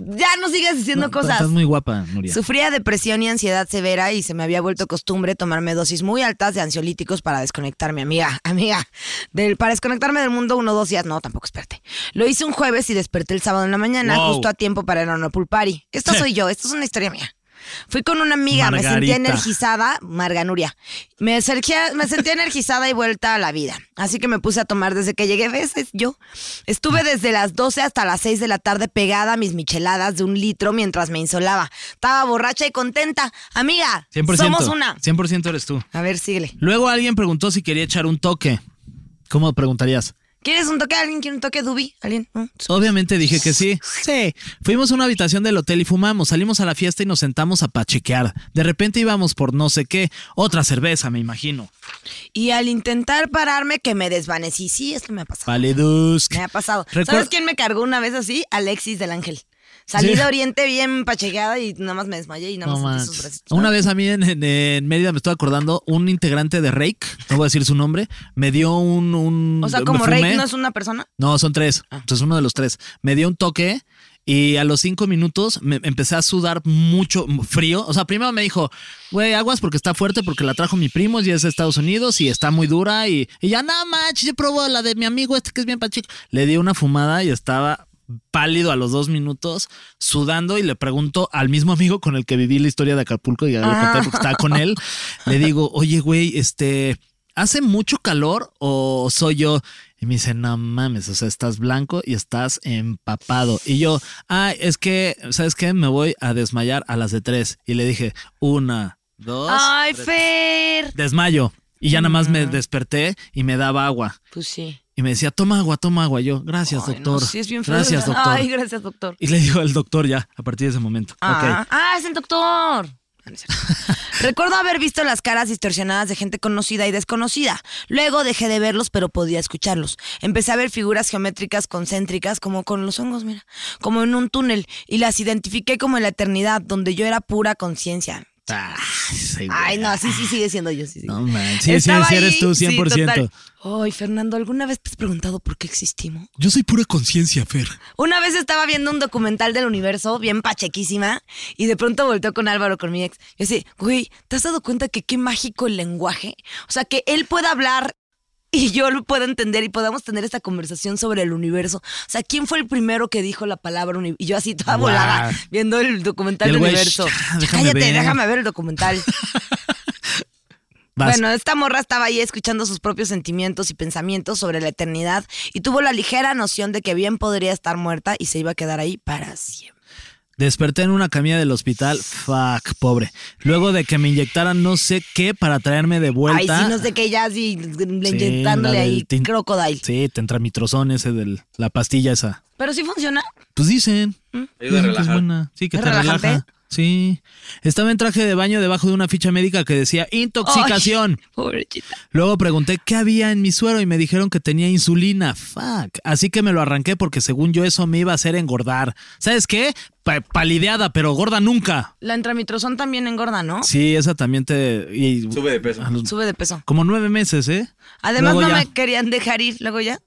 Ya no sigas diciendo cosas. Estás muy guapa, Nuria. Sufría depresión y ansiedad severa y se me había vuelto costumbre tomarme dosis muy altas de ansiolíticos para desconectarme, amiga, amiga. Del, para desconectarme del mundo uno o dos días, no, tampoco espérate. Lo hice un jueves y desperté el sábado en la mañana, Wow. justo a tiempo para ir a una pool party. Esto soy yo, esto es una historia mía. Fui con una amiga, me sentía energizada, Marganuria. Me, sentía- me sentía energizada y vuelta a la vida. Así que me puse a tomar desde que llegué, ¿ves? Es yo. Estuve desde las 12 hasta las 6 de la tarde pegada a mis micheladas de un litro mientras me insolaba. Estaba borracha y contenta. Amiga, 100%. somos una. 100% eres tú. A ver, síguele. Luego alguien preguntó si quería echar un toque. ¿Cómo preguntarías? ¿Quieres un toque? ¿Alguien quiere un toque, Dubi? ¿Alguien? ¿No? Obviamente dije que sí. Sí. Fuimos a una habitación del hotel y fumamos. Salimos a la fiesta y nos sentamos a pachequear. De repente íbamos por no sé qué. Otra cerveza, me imagino. Y al intentar pararme, que me desvanecí. Sí, esto me ha pasado. Valedusk. Me ha pasado. Recuer- ¿Sabes quién me cargó una vez así? Alexis del Ángel. Salí Sí. de Oriente bien pachequeada y nada más me desmayé y nada No más manches. sus bracitos. Una vez a mí en, en- en Mérida me estoy acordando, un integrante de Rake, no voy a decir su nombre, me dio un... un O sea, como. Rey no es una persona. No, son tres. Ah. Entonces uno de los tres. Me dio un toque y a los cinco minutos me empecé a sudar mucho frío. O sea, primero me dijo, güey, aguas porque está fuerte porque la trajo mi primo y es de Estados Unidos y está muy dura. Y, y ya, nada más, yo probó la de mi amigo este que es bien pachico. Le di una fumada y estaba pálido a los dos minutos, sudando y le pregunto al mismo amigo con el que viví la historia de Acapulco y le conté porque estaba con él. Le digo, oye, güey, este, ¿hace mucho calor o soy yo? Y me dice, no mames, o sea, estás blanco y estás empapado. Y yo, ah, es que, ¿sabes qué? Me voy a desmayar a las de tres. Y le dije, una, dos. Ay, tres. Fer. Desmayo. Y ya nada más me desperté y me daba agua. Pues sí. Y me decía, toma agua, toma agua. Yo, gracias, Ay, no, doctor. sí, es bien feo. gracias, doctor. Ay, gracias, doctor. Y le dijo al doctor ya, a partir de ese momento. Ah, ah, es el doctor. Ah. Recuerdo haber visto las caras distorsionadas de gente conocida y desconocida. Luego dejé de verlos, pero podía escucharlos. Empecé a ver figuras geométricas concéntricas, como con los hongos, mira, como en un túnel, y las identifiqué como en la eternidad, donde yo era pura conciencia. Ay, sí, güey. Ay, no, sí, sí, sigue siendo yo. Sí, sí. No manches. Sí, sí, Estaba sí eres ahí, tú, sí, 100%. total. Ay, Fernando, ¿alguna vez te has preguntado por qué existimos? Yo soy pura conciencia, Fer. Una vez estaba viendo un documental del universo, bien pachequísima, y de pronto volteó con Álvaro, con mi ex. Yo así, güey, ¿te has dado cuenta que qué mágico el lenguaje? O sea, que él pueda hablar y yo lo puedo entender y podamos tener esta conversación sobre el universo. O sea, ¿quién fue el primero que dijo la palabra universo? Y yo así toda Guau. volada, viendo el documental del universo. "Ya, Ya, déjame Cállate, ver". déjame ver el documental. Bueno, esta morra estaba ahí escuchando sus propios sentimientos y pensamientos sobre la eternidad y tuvo la ligera noción de que bien podría estar muerta y se iba a quedar ahí para siempre. Desperté en una camilla del hospital. Fuck, pobre. Luego de que me inyectaran no sé qué para traerme de vuelta. Ay, sí, no sé qué, ya así Sí, inyectándole ahí tin- crocodile. Sí, tentramitrozón ese de la pastilla esa. Pero sí funciona. Pues dicen. Ayuda a Dicen que es relajar. buena. Sí, que ¿Es te relajante? relaja. Sí. Estaba en traje de baño debajo de una ficha médica que decía intoxicación. Pobrecita. Luego pregunté qué había en mi suero y me dijeron que tenía insulina. Fuck. Así que me lo arranqué porque según yo eso me iba a hacer engordar. ¿Sabes qué? Pa- palideada, pero gorda nunca. La entramitrozón también engorda, ¿no? Sí, esa también te... y- Sube de peso. los- Sube de peso. como nueve meses, ¿eh? Además Luego no ya. me querían dejar ir, luego ya.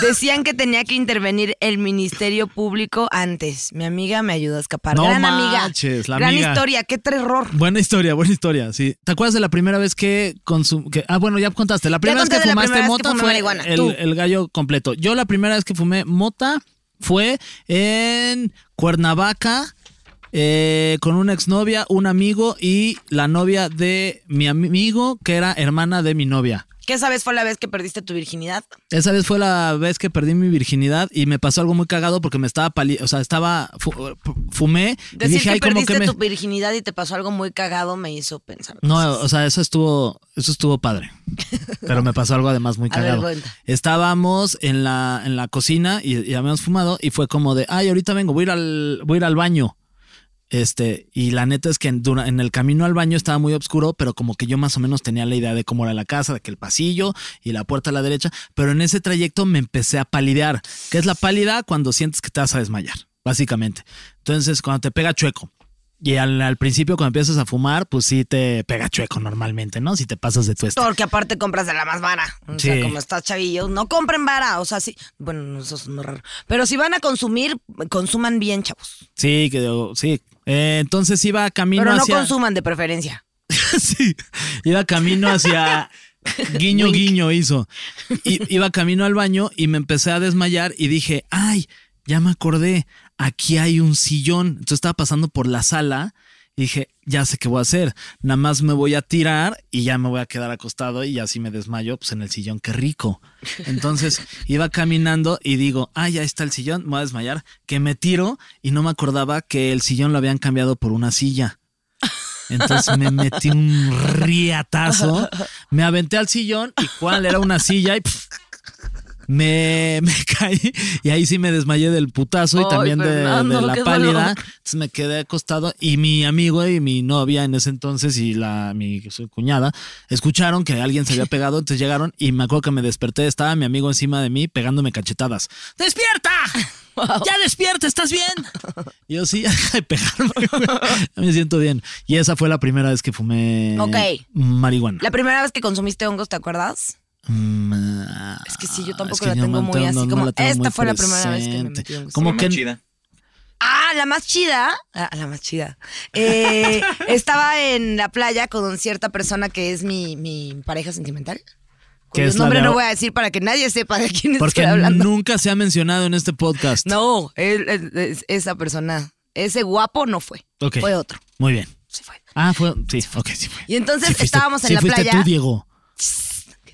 Decían que tenía que intervenir el Ministerio Público antes. Mi amiga me ayudó a escapar. No Gran amiga. la Gran amiga. historia, qué terror. Buena historia, buena historia, sí. ¿Te acuerdas de la primera vez que consum que Ah, bueno, ya contaste. La primera vez que fumaste que mota fue el, el gallo completo. Yo la primera vez que fumé mota fue en Cuernavaca eh, con una exnovia, un amigo y la novia de mi amigo que era hermana de mi novia. ¿Qué esa vez fue la vez que perdiste tu virginidad? Esa vez fue la vez que perdí mi virginidad y me pasó algo muy cagado porque me estaba pali o sea, estaba fu- fumé y Decir dije, que ay, como perdiste que me tu virginidad y te pasó algo muy cagado me hizo pensar. No, cosas. o sea, eso estuvo, eso estuvo padre. Pero me pasó algo además muy ver, cagado. Estábamos en la, en la cocina y, y habíamos fumado y fue como de, ay, ahorita vengo, voy a ir al, voy a ir al baño. Este, y la neta es que en, en el camino al baño estaba muy oscuro, pero como que yo más o menos tenía la idea de cómo era la casa, de que el pasillo y la puerta a la derecha, pero en ese trayecto me empecé a palidear. ¿Qué es la pálida? Cuando sientes que te vas a desmayar, básicamente. Entonces, cuando te pega chueco. Y al, al principio, cuando empiezas a fumar, pues sí te pega chueco normalmente, ¿no? Si te pasas de tu esto. Porque aparte compras de la más vara. O sea, Sí. como estás chavillo, no compren vara. O sea, sí. Bueno, eso es muy raro. Pero si van a consumir, consuman bien, chavos. Sí, que sí. Eh, entonces iba camino Pero no hacia. consuman de preferencia. sí, iba camino hacia. Guiño, guiño hizo. I- iba camino al baño y me empecé a desmayar y dije, ay, ya me acordé, aquí hay un sillón. Entonces estaba pasando por la sala y dije, ya sé qué voy a hacer. Nada más me voy a tirar y ya me voy a quedar acostado y así me desmayo pues en el sillón, qué rico. Entonces iba caminando y digo, ah, ya está el sillón, me voy a desmayar, que me tiro y no me acordaba que el sillón lo habían cambiado por una silla. Entonces me metí un riatazo, me aventé al sillón y cuál era una silla y pf, me, me caí y ahí sí me desmayé del putazo y también de, Fernando, de la pálida. Entonces me quedé acostado y mi amigo y mi novia en ese entonces y la mi cuñada escucharon que alguien se había pegado, entonces llegaron y me acuerdo que me desperté, estaba mi amigo encima de mí pegándome cachetadas. ¡Despierta! ¡Ya despierta! ¿Estás bien? Y yo sí, deja de pegarme. me siento bien. Y esa fue la primera vez que fumé marihuana. La primera vez que consumiste hongos, ¿te acuerdas? Mm, ah, Es que sí, yo tampoco es que la yo tengo muy así no como, esta muy fue la primera vez que me metí. Como que chida. Ah, la más chida. Ah, la más chida. Eh, estaba en la playa con cierta persona que es mi, mi pareja sentimental. Que es nombre de- no voy a decir para que nadie sepa de quién porque estoy hablando. nunca se ha mencionado en este podcast. No, él- él- es- esa persona, ese guapo no fue. Ok. Fue otro. Muy bien. Sí fue. Ah, fue. Sí, ok, sí fue. Y entonces Sí fuiste- estábamos en sí la fuiste playa. tú, Diego.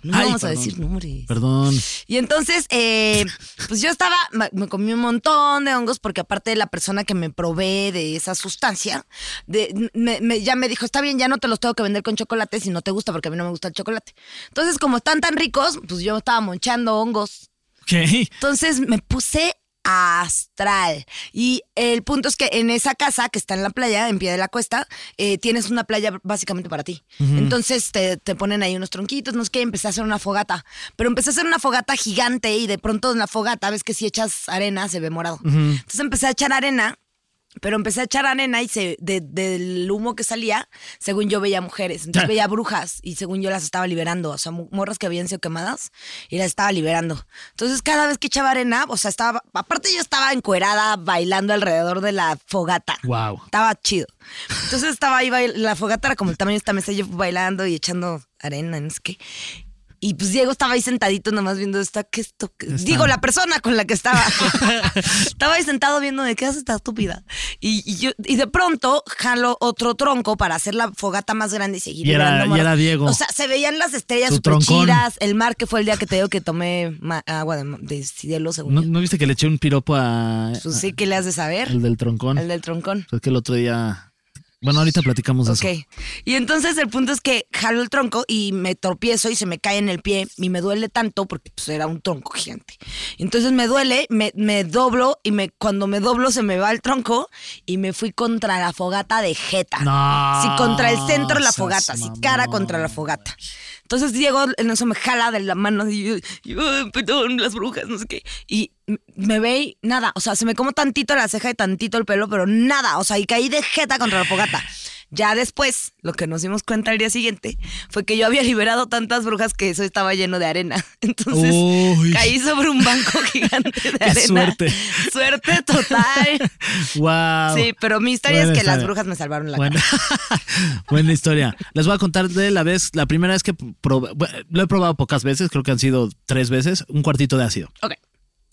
No Ay, vamos a perdón. decir nombres. Perdón. Y entonces, eh, pues yo estaba, me comí un montón de hongos porque aparte la persona que me provee de esa sustancia, de, me- me- ya me dijo, está bien, ya no te los tengo que vender con chocolate si no te gusta porque a mí no me gusta el chocolate. Entonces, como están tan ricos, pues yo estaba monchando hongos. Ok. Entonces me puse astral. Y el punto es que en esa casa que está en la playa, en pie de la cuesta, eh, tienes una playa básicamente para ti. Entonces te, te ponen ahí unos tronquitos, no sé qué, empecé a hacer una fogata. Pero empecé a hacer una fogata gigante y de pronto en la fogata, ves que si echas arena se ve morado. Entonces empecé a echar arena. Pero empecé a echar arena y se, de- del humo que salía, según yo veía mujeres. Entonces veía brujas y según yo las estaba liberando. O sea, morras que habían sido quemadas y las estaba liberando. Entonces cada vez que echaba arena, o sea, estaba. Aparte, yo estaba encuerada bailando alrededor de la fogata. Wow. Estaba chido. Entonces estaba ahí, la fogata era como el tamaño de esta mesa, yo bailando y echando arena, no sé qué. Y pues Diego estaba ahí sentadito nomás viendo esto, ¿qué esto? qué? Digo, la persona con la que estaba. estaba ahí sentado viendo de qué hace esta estúpida. Y, y yo, y de pronto jalo otro tronco para hacer la fogata más grande y seguir Y era- y Diego. O sea, se veían las estrellas Su súper troncón. chidas, el mar, que fue el día que te digo que tomé agua de, de cielo, según ¿No, viste que le eché un piropo a. Pues sí, ¿qué le has de saber? El del troncón. El del troncón. Pues que el otro día Bueno, ahorita platicamos de Ok. eso. Y entonces el punto es que jalo el tronco y me tropiezo y se me cae en el pie y me duele tanto porque pues, era un tronco gigante. Entonces me duele, me, me doblo y me, cuando me doblo se me va el tronco y me fui contra la fogata de jeta. No, Sí, contra el centro de la fogata, así mamón. cara contra la fogata. Entonces Diego en eso me jala de la mano y yo, yo, "Ay, perdón, las brujas, no sé qué. Y me ve y nada, o sea, se me como tantito la ceja y tantito el pelo, pero nada, o sea, y caí de jeta contra la fogata. Ya después, lo que nos dimos cuenta al día siguiente fue que yo había liberado tantas brujas que eso estaba lleno de arena. Entonces Uy. caí sobre un banco gigante de Qué arena. suerte. Suerte total. Wow. Sí, pero mi historia Buena es que las brujas me salvaron la Buena, buena historia. Les voy a contar de la vez, la primera vez que probé, lo he probado pocas veces, creo que han sido tres veces, un cuartito de ácido. cara. Ok.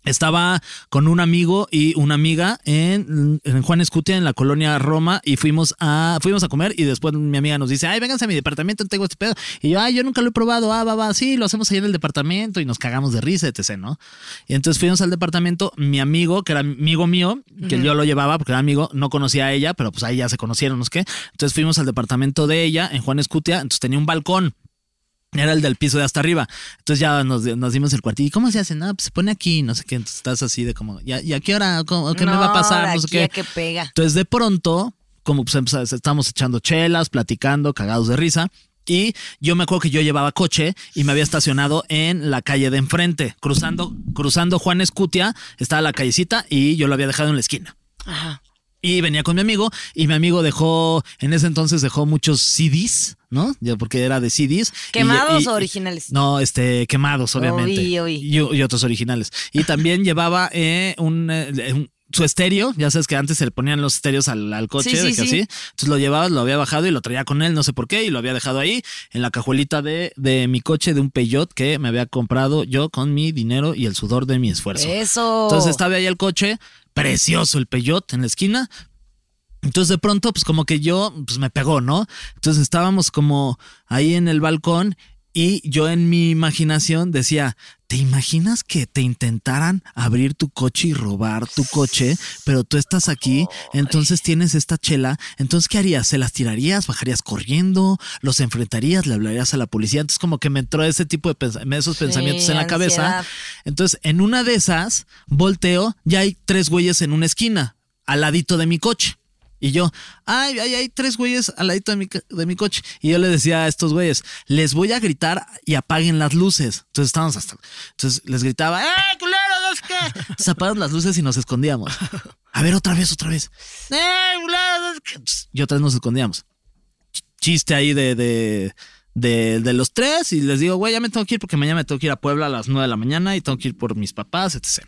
Estaba con un amigo y una amiga en, en Juan Escutia, en la colonia Roma, y fuimos a, fuimos a comer. Y después mi amiga nos dice: Ay, vénganse a mi departamento, tengo este pedo. Y yo, ay, yo nunca lo he probado. Ah, va, va, sí, lo hacemos ahí en el departamento y nos cagamos de risa, etc. ¿no? Y entonces fuimos al departamento. Mi amigo, que era amigo mío, que yo lo llevaba porque era amigo, no conocía a ella, pero pues ahí ya se conocieron, no sé qué. Entonces fuimos al departamento de ella en Juan Escutia. Entonces tenía un balcón. Era el del piso de hasta arriba. Entonces ya nos, nos dimos el cuartito. ¿Y cómo se hace? No, pues se pone aquí, no sé qué. Entonces estás así de como, ¿y a, y a qué hora? ¿Cómo- ¿Qué me va a pasar? No sé qué. que pega. Entonces de pronto, como pues empezá- estábamos echando chelas, platicando, cagados de risa. Y yo me acuerdo que yo llevaba coche y me había estacionado en la calle de enfrente, cruzando, cruzando Juan Escutia, estaba la callecita y yo lo había dejado en la esquina. Ajá. Y venía con mi amigo y mi amigo dejó, en ese entonces dejó muchos CDs, ¿no? Ya porque era de CDs. ¿Quemados y- o originales? No, este, quemados, obviamente. Oí, oí. Y, y otros originales. Y también llevaba eh, un, eh, un- su estéreo, ya sabes que antes se le ponían los estéreos al, al coche, Sí, sí, de que sí. así. Entonces lo llevaba, lo había bajado y lo traía con él, no sé por qué, y lo había dejado ahí en la cajuelita de, de mi coche de un Peugeot que me había comprado yo con mi dinero y el sudor de mi esfuerzo. Eso. Entonces estaba ahí el coche, precioso el Peugeot en la esquina. Entonces de pronto, pues como que yo, pues me pegó, ¿no? Entonces estábamos como ahí en el balcón y yo en mi imaginación decía, ¿te imaginas que te intentaran abrir tu coche y robar tu coche? Pero tú estás aquí, entonces tienes esta chela, entonces ¿qué harías? ¿Se las tirarías? ¿Bajarías corriendo? ¿Los enfrentarías? ¿Le hablarías a la policía? Entonces como que me entró ese tipo de pens- esos pensamientos en la cabeza. Entonces, en una de esas, volteo, ya hay tres güeyes en una esquina, al ladito de mi coche. Y yo, ay, ay, hay tres güeyes al ladito de mi, coche. Y yo le decía a estos güeyes, les voy a gritar y apaguen las luces. Entonces estábamos hasta. Entonces les gritaba, ¡eh, culeros, es que! Entonces apagaron las luces y nos escondíamos. A ver, otra vez, otra vez. ¡eh, es que! Entonces, Y otra vez nos escondíamos ch- chiste ahí de, de, de los tres y les digo, güey, ya me tengo que ir porque mañana me tengo que ir a Puebla a las 9 de la mañana y tengo que ir por mis papás, etc.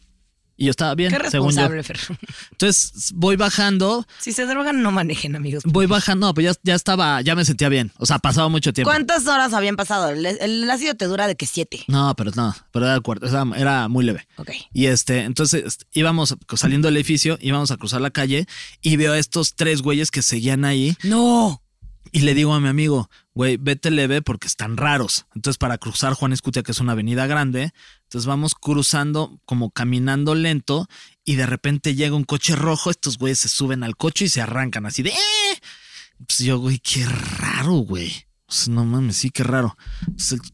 Y yo estaba bien, Qué según yo. responsable, Fer. Entonces voy bajando, Si se drogan, no manejen, amigos. voy bajando, no, pues ya, ya estaba, ya me sentía bien. O sea, pasaba mucho tiempo. ¿Cuántas horas habían pasado? El, el ácido te dura de que siete. No, pero no, pero era, el cuarto, o sea, era muy leve. Ok. Y este, entonces íbamos saliendo del edificio, íbamos a cruzar la calle y veo a estos tres güeyes que seguían ahí No. Y le digo a mi amigo, güey, vete leve porque están raros. Entonces, para cruzar Juan Escutia, que es una avenida grande, entonces vamos cruzando como caminando lento y de repente llega un coche rojo, estos güeyes se suben al coche y se arrancan así de... "Eh". Pues yo, güey, qué raro, güey. Pues, no mames, sí, qué raro.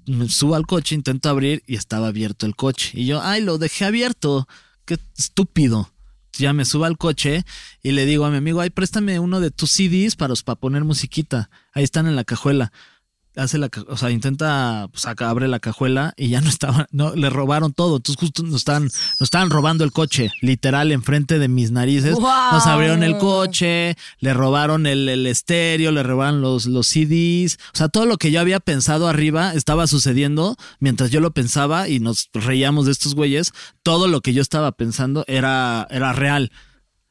Me subo al coche, intento abrir y estaba abierto el coche. Y yo, ay, lo dejé abierto. Qué estúpido. Ya me subo al coche y le digo a mi amigo, ay, préstame uno de tus CDs para, para poner musiquita. Ahí están en la cajuela. Hace la, o sea, intenta, pues acá abre la cajuela y ya no estaba, no, le robaron todo. Entonces justo nos estaban, nos estaban robando el coche, literal, enfrente de mis narices. Nos abrieron el coche, le robaron el, el estéreo, le robaron los, los CDs. O sea, todo lo que yo había pensado arriba estaba sucediendo mientras yo lo pensaba y nos reíamos de estos güeyes. Todo lo que yo estaba pensando era, era real.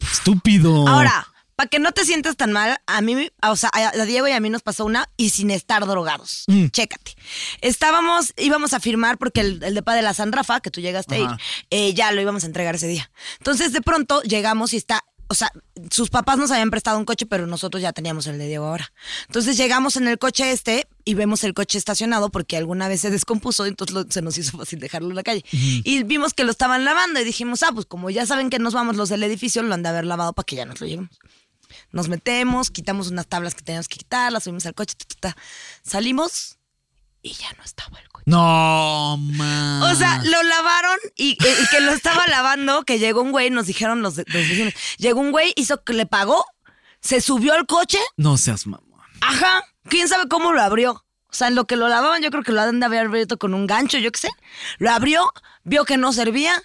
Estúpido. Ahora, para que no te sientas tan mal, a mí, o sea, a Diego y a mí nos pasó una y sin estar drogados. Mm. Chécate. Estábamos, íbamos a firmar porque el, el depa de la San Rafa, que tú llegaste a ir, eh, ya lo íbamos a entregar ese día. Entonces, de pronto llegamos y está. O sea, sus papás nos habían prestado un coche, pero nosotros ya teníamos el de Diego ahora. Entonces llegamos en el coche este y vemos el coche estacionado porque alguna vez se descompuso, entonces lo- se nos hizo fácil dejarlo en la calle. Y vimos que lo estaban lavando y dijimos, ah, pues como ya saben que nos vamos los del edificio, lo han de haber lavado para que ya nos lo llevemos. Nos metemos, quitamos unas tablas que teníamos que quitar, las subimos al coche, ta, ta, ta. salimos y ya no estaba el coche. No, man. O sea, lo lavaron y, y que lo estaba lavando, que llegó un güey, nos dijeron los, los vecinos, llegó un güey, hizo que le pagó, se subió al coche, No seas mamón. ajá, quién sabe cómo lo abrió. O sea, en lo que lo lavaban, yo creo que lo han de haber abierto con un gancho, yo qué sé. Lo abrió, vio que no servía,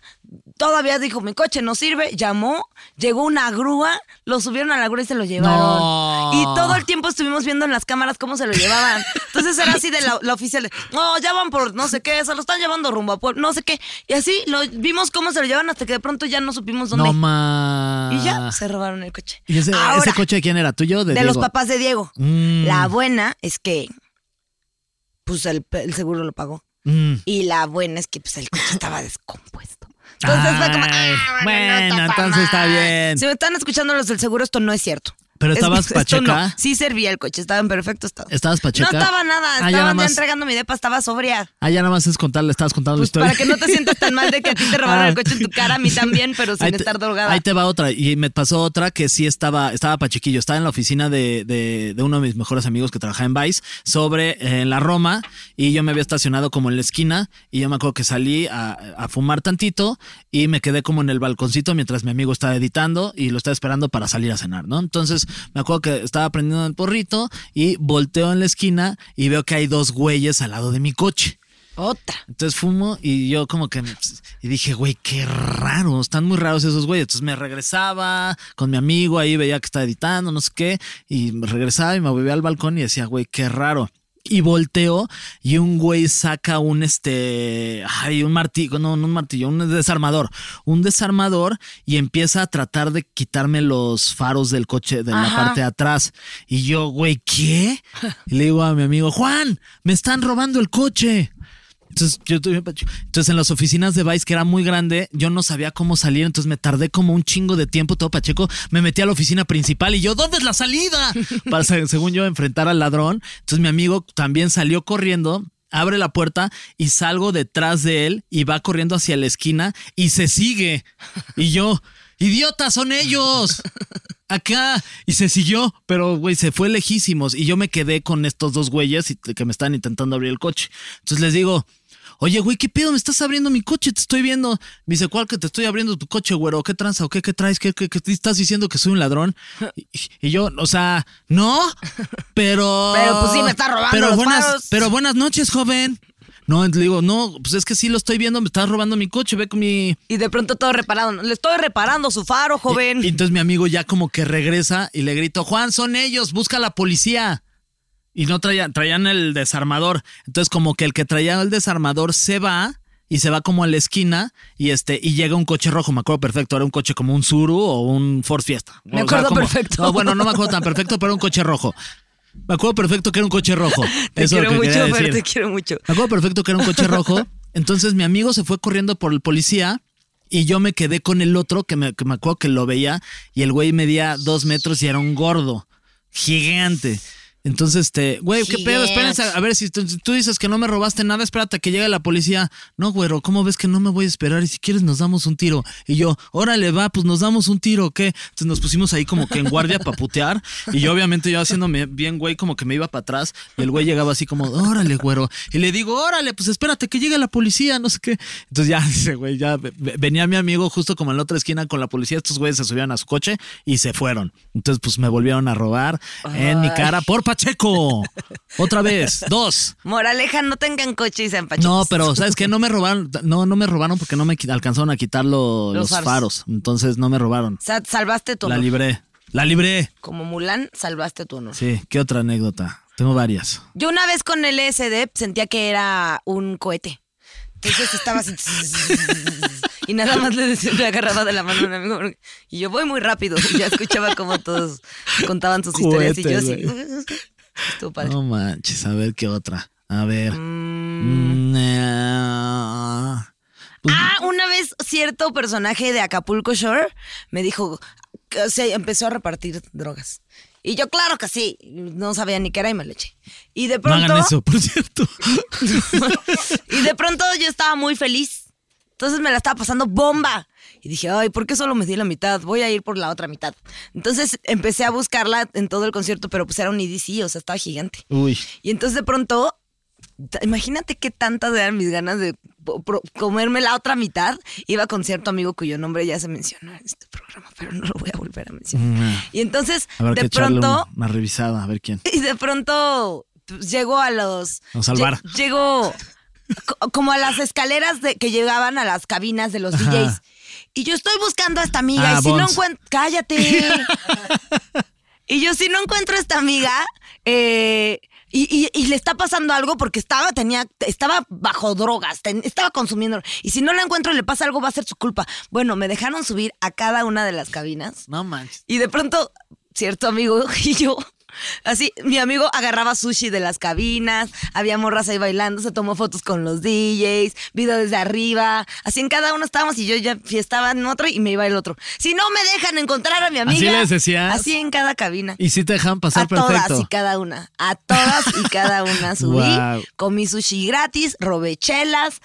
todavía dijo, mi coche no sirve, llamó, llegó una grúa, lo subieron a la grúa y se lo llevaron. No. Y todo el tiempo estuvimos viendo en las cámaras cómo se lo llevaban. Entonces era así de la, la oficial, de, no, ya van por no sé qué, se lo están llevando rumbo a Puebla, no sé qué. Y así lo vimos cómo se lo llevan hasta que de pronto ya no supimos dónde. No, y ya se robaron el coche. ¿Y ese, Ahora, ese coche de quién era? ¿Tuyo o de de los papás de Diego. Mm. La buena es que pues el, el seguro lo pagó. Mm. Y la buena es que pues el coche estaba descompuesto. Entonces fue como, ah, bueno, no entonces está bien. Si me están escuchando los del seguro, esto no es cierto. Pero Es- estabas esto pacheca. no. Sí servía el coche, estaba en perfecto estado. ¿Estabas pacheca? No estaba nada, Ah, estaba ya ya, nada más- entregando mi depa, estaba sobria. Ah, ya nada más es contarle, estabas contando Pues la historia. para que no te sientas tan mal de que a ti te robaron Ah. el coche en tu cara, a mí también, pero sin te- estar drogada. Ahí te va otra. Y me pasó otra que sí estaba, estaba pachequillo. Estaba en la oficina de, de- de uno de mis mejores amigos que trabajaba en Vice sobre eh, en la Roma. Y yo me había estacionado como en la esquina. Y yo me acuerdo que salí a, a fumar tantito y me quedé como en el balconcito mientras mi amigo estaba editando y lo estaba esperando para salir a cenar, ¿no? Entonces me acuerdo que estaba prendiendo el porrito y volteo en la esquina y veo que hay dos güeyes al lado de mi coche. Otra. Entonces fumo y yo como que y dije, güey, qué raro, están muy raros esos güeyes. Entonces me regresaba con mi amigo, ahí veía que estaba editando, no sé qué, y regresaba y me volvía al balcón y decía, güey, qué raro. Y volteo y un güey saca un este, ay, un martillo, no, no un martillo, un desarmador, un desarmador y empieza a tratar de quitarme los faros del coche de la parte de atrás. Y yo, güey, ¿qué? Y le digo a mi amigo, Juan, me están robando el coche. Entonces, yo tuve- entonces en las oficinas de Vice, que era muy grande, yo no sabía cómo salir, entonces me tardé como un chingo de tiempo, todo Pacheco, me metí a la oficina principal y yo, ¿dónde es la salida? Para, se- según yo, enfrentar al ladrón. Entonces mi amigo también salió corriendo, abre la puerta y salgo detrás de él y va corriendo hacia la esquina y se sigue. Y yo, idiota, son ellos. Acá. Y se siguió, pero güey, se fue lejísimos. Y yo me quedé con estos dos güeyes que me están intentando abrir el coche. Entonces les digo, oye, güey, ¿qué pedo? Me estás abriendo mi coche, te estoy viendo. Me dice, ¿cuál que te estoy abriendo tu coche, güero? ¿Qué tranza o qué, qué traes? ¿Qué, qué, qué te estás diciendo que soy un ladrón? Y, y yo, o sea, no, pero. Pero, pues, sí me está robando Pero los buenas, pero buenas noches, joven. No, le digo, no, pues es que sí lo estoy viendo, me estás robando mi coche, ve con mi. Y de pronto todo reparado. Le estoy reparando su faro, joven. Y, y entonces mi amigo ya como que regresa y le grito, Juan, son ellos, busca a la policía. Y no traían, traían el desarmador. Entonces como que el que traía el desarmador se va y se va como a la esquina y este y llega un coche rojo, me acuerdo perfecto, era un coche como un Suru o un Ford Fiesta. Me O sea, acuerdo como- perfecto. No, bueno, no me acuerdo tan perfecto, pero era un coche rojo. Me acuerdo perfecto que era un coche rojo. te Eso es quiero lo que mucho, Fer, te quiero mucho. Me acuerdo perfecto que era un coche rojo. Entonces mi amigo se fue corriendo por el policía y yo me quedé con el otro que me, que me acuerdo que lo veía y el güey medía dos metros y era un gordo, gigante. Entonces, este, güey, ¿qué pedo? Espérense, a ver, si tú, dices que no me robaste nada, espérate a que llegue la policía. No, güero, ¿cómo ves que no me voy a esperar? Y si quieres nos damos un tiro. Y yo, órale, va, pues nos damos un tiro, ¿o ¿qué? Entonces nos pusimos ahí como que en guardia para putear. Y yo, obviamente, yo haciéndome bien, güey, como que me iba para atrás. Y el güey llegaba así como, órale, güero. Y le digo, órale, pues espérate que llegue la policía, no sé qué. Entonces ya, dice, güey, ya ve- ve- venía mi amigo justo como en la otra esquina con la policía. Estos güeyes se subían a su coche y se fueron. Entonces, pues me volvieron a robar en mi cara por Pacheco. Otra vez, dos. Moraleja, no tengan coche y sean. No, pero ¿sabes qué? No me robaron, no, no me robaron porque no me alcanzaron a quitar lo- Los los, faros. faros. Entonces no me robaron. O sea, salvaste tu La honor. libré. La libré. Como Mulan, salvaste tu honor. Sí, ¿qué otra anécdota? Tengo varias. Yo una vez con el LSD sentía que era un cohete. Entonces estaba así. y nada más le, decía- le agarraba de la mano a un amigo. porque- Y yo voy muy rápido. Y ya escuchaba como todos contaban sus historias. Y yo así. Estuvo padre. No manches, a ver qué otra. A ver. Mm. Mm, eh, pues, Ah, una vez cierto personaje de Acapulco Shore me dijo que se empezó a repartir drogas. Y yo, claro que sí, no sabía ni qué era y me le eché. Y de no pronto. hagan eso, por cierto. y de pronto yo estaba muy feliz. Entonces me la estaba pasando bomba. Y dije, ay, ¿por qué solo me di la mitad? Voy a ir por la otra mitad. Entonces empecé a buscarla en todo el concierto, pero pues era un EDC, o sea, estaba gigante. Uy. Y entonces de pronto, imagínate qué tantas eran mis ganas de comerme la otra mitad. Iba con cierto amigo cuyo nombre ya se mencionó en este programa, pero no lo voy a volver a mencionar. Y entonces, Habrá que de pronto, un- una revisada, a ver quién. y de pronto pues, llego a los. A salvar. lle- Llego co- como a las escaleras de, que llegaban a las cabinas de los Ajá. DJs. Y yo estoy buscando a esta amiga. Ah, y si no encuentro. ¡Cállate! y yo, si no encuentro a esta amiga. eh, y, y- y le está pasando algo porque estaba, tenía, estaba bajo drogas, ten- estaba consumiendo. Y si no la encuentro y le pasa algo, va a ser su culpa. Bueno, me dejaron subir a cada una de las cabinas. No manches. Y de pronto, cierto amigo y yo, así, mi amigo agarraba sushi de las cabinas, había morras ahí bailando, se tomó fotos con los DJs, video desde arriba, así en cada uno estábamos y yo ya estaba en otro y me iba el otro. Si no me dejan encontrar a mi amiga. les decías? Así en cada cabina. Y si te dejan pasar a todas perfecto. y cada una. A todas y cada una subí. Comí sushi gratis, robé chelas,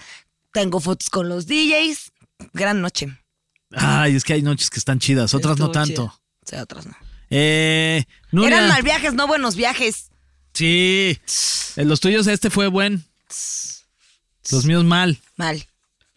tengo fotos con los DJs. Gran noche. Ay, es que hay noches que están chidas, otras no tanto. chida. Sí, otras no. Eh, Nuria. Eran mal viajes, no buenos viajes. Sí. En los tuyos este fue buen. Los míos mal. Mal.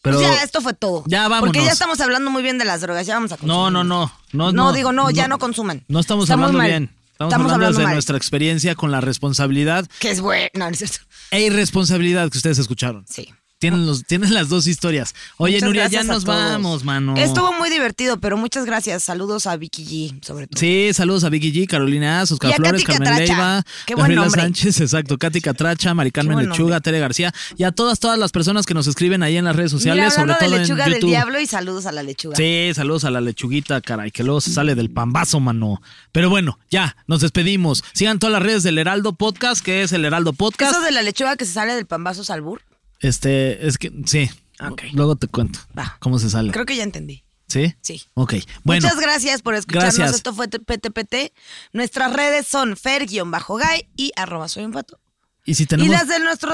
Pero Pues ya, esto fue todo. Ya, vámonos. Porque ya estamos hablando muy bien de las drogas, ya vamos a consumir. no, no, no, no, No, digo, no, ya no consuman. No estamos hablando mal. bien. Estamos, Estamos hablando, mal. nuestra experiencia con la responsabilidad Que es bueno, no, no es cierto. e irresponsabilidad que ustedes escucharon. Sí. Tienen, los, tienen las dos historias. Oye, Muchas Nuria, ya nos vamos, mano. Estuvo muy divertido, pero muchas gracias. Saludos a Vicky G, sobre todo. Sí, saludos a Vicky G, Carolina Az, Oscar Flores, Carmen Catracha. Leiva, Qué buen Gabriela nombre. Sánchez, exacto, Katy Catracha, Mari Carmen buen Lechuga, nombre. Tere García y a todas, todas las personas que nos escriben ahí en las redes sociales, Mira, sobre todo de lechuga en del YouTube. diablo y saludos a la lechuga. Sí, saludos a la lechuguita, caray, que luego se sale del pambazo, mano. Pero bueno, ya, nos despedimos. Sigan todas las redes del Heraldo Podcast, que es el Heraldo Podcast. Eso de la lechuga que se sale del pambazo salbur. Este, es que, sí. Ok. Luego te cuento Va. cómo se sale. Creo que ya entendí. ¿Sí? Sí. Ok. Bueno. Muchas gracias por escucharnos. Gracias. Esto fue PTPT. Nuestras redes son fer-gay y arroba soy un pato. Y si Y tenemos las de nuestro...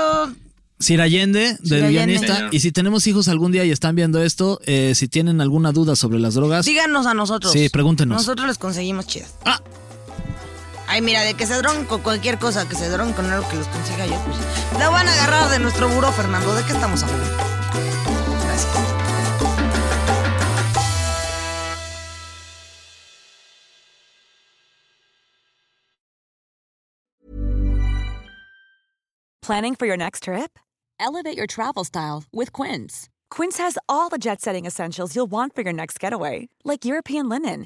Sir Allende, Sir del Allende. guionista, Señor. y si tenemos hijos algún día y están viendo esto, eh, si tienen alguna duda sobre las drogas, Díganos a nosotros. Sí, pregúntenos. Nosotros les conseguimos chidas. Ah. Ay, mira, de que se droguen con cualquier cosa, que se droguen con algo que los consiga yo, pues. La van a agarrar de nuestro buró, Fernando. ¿De qué estamos hablando? Gracias. Planning for your next trip? Elevate your travel style with Quince. Quince has all the jet setting essentials you'll want for your next getaway, like European linen,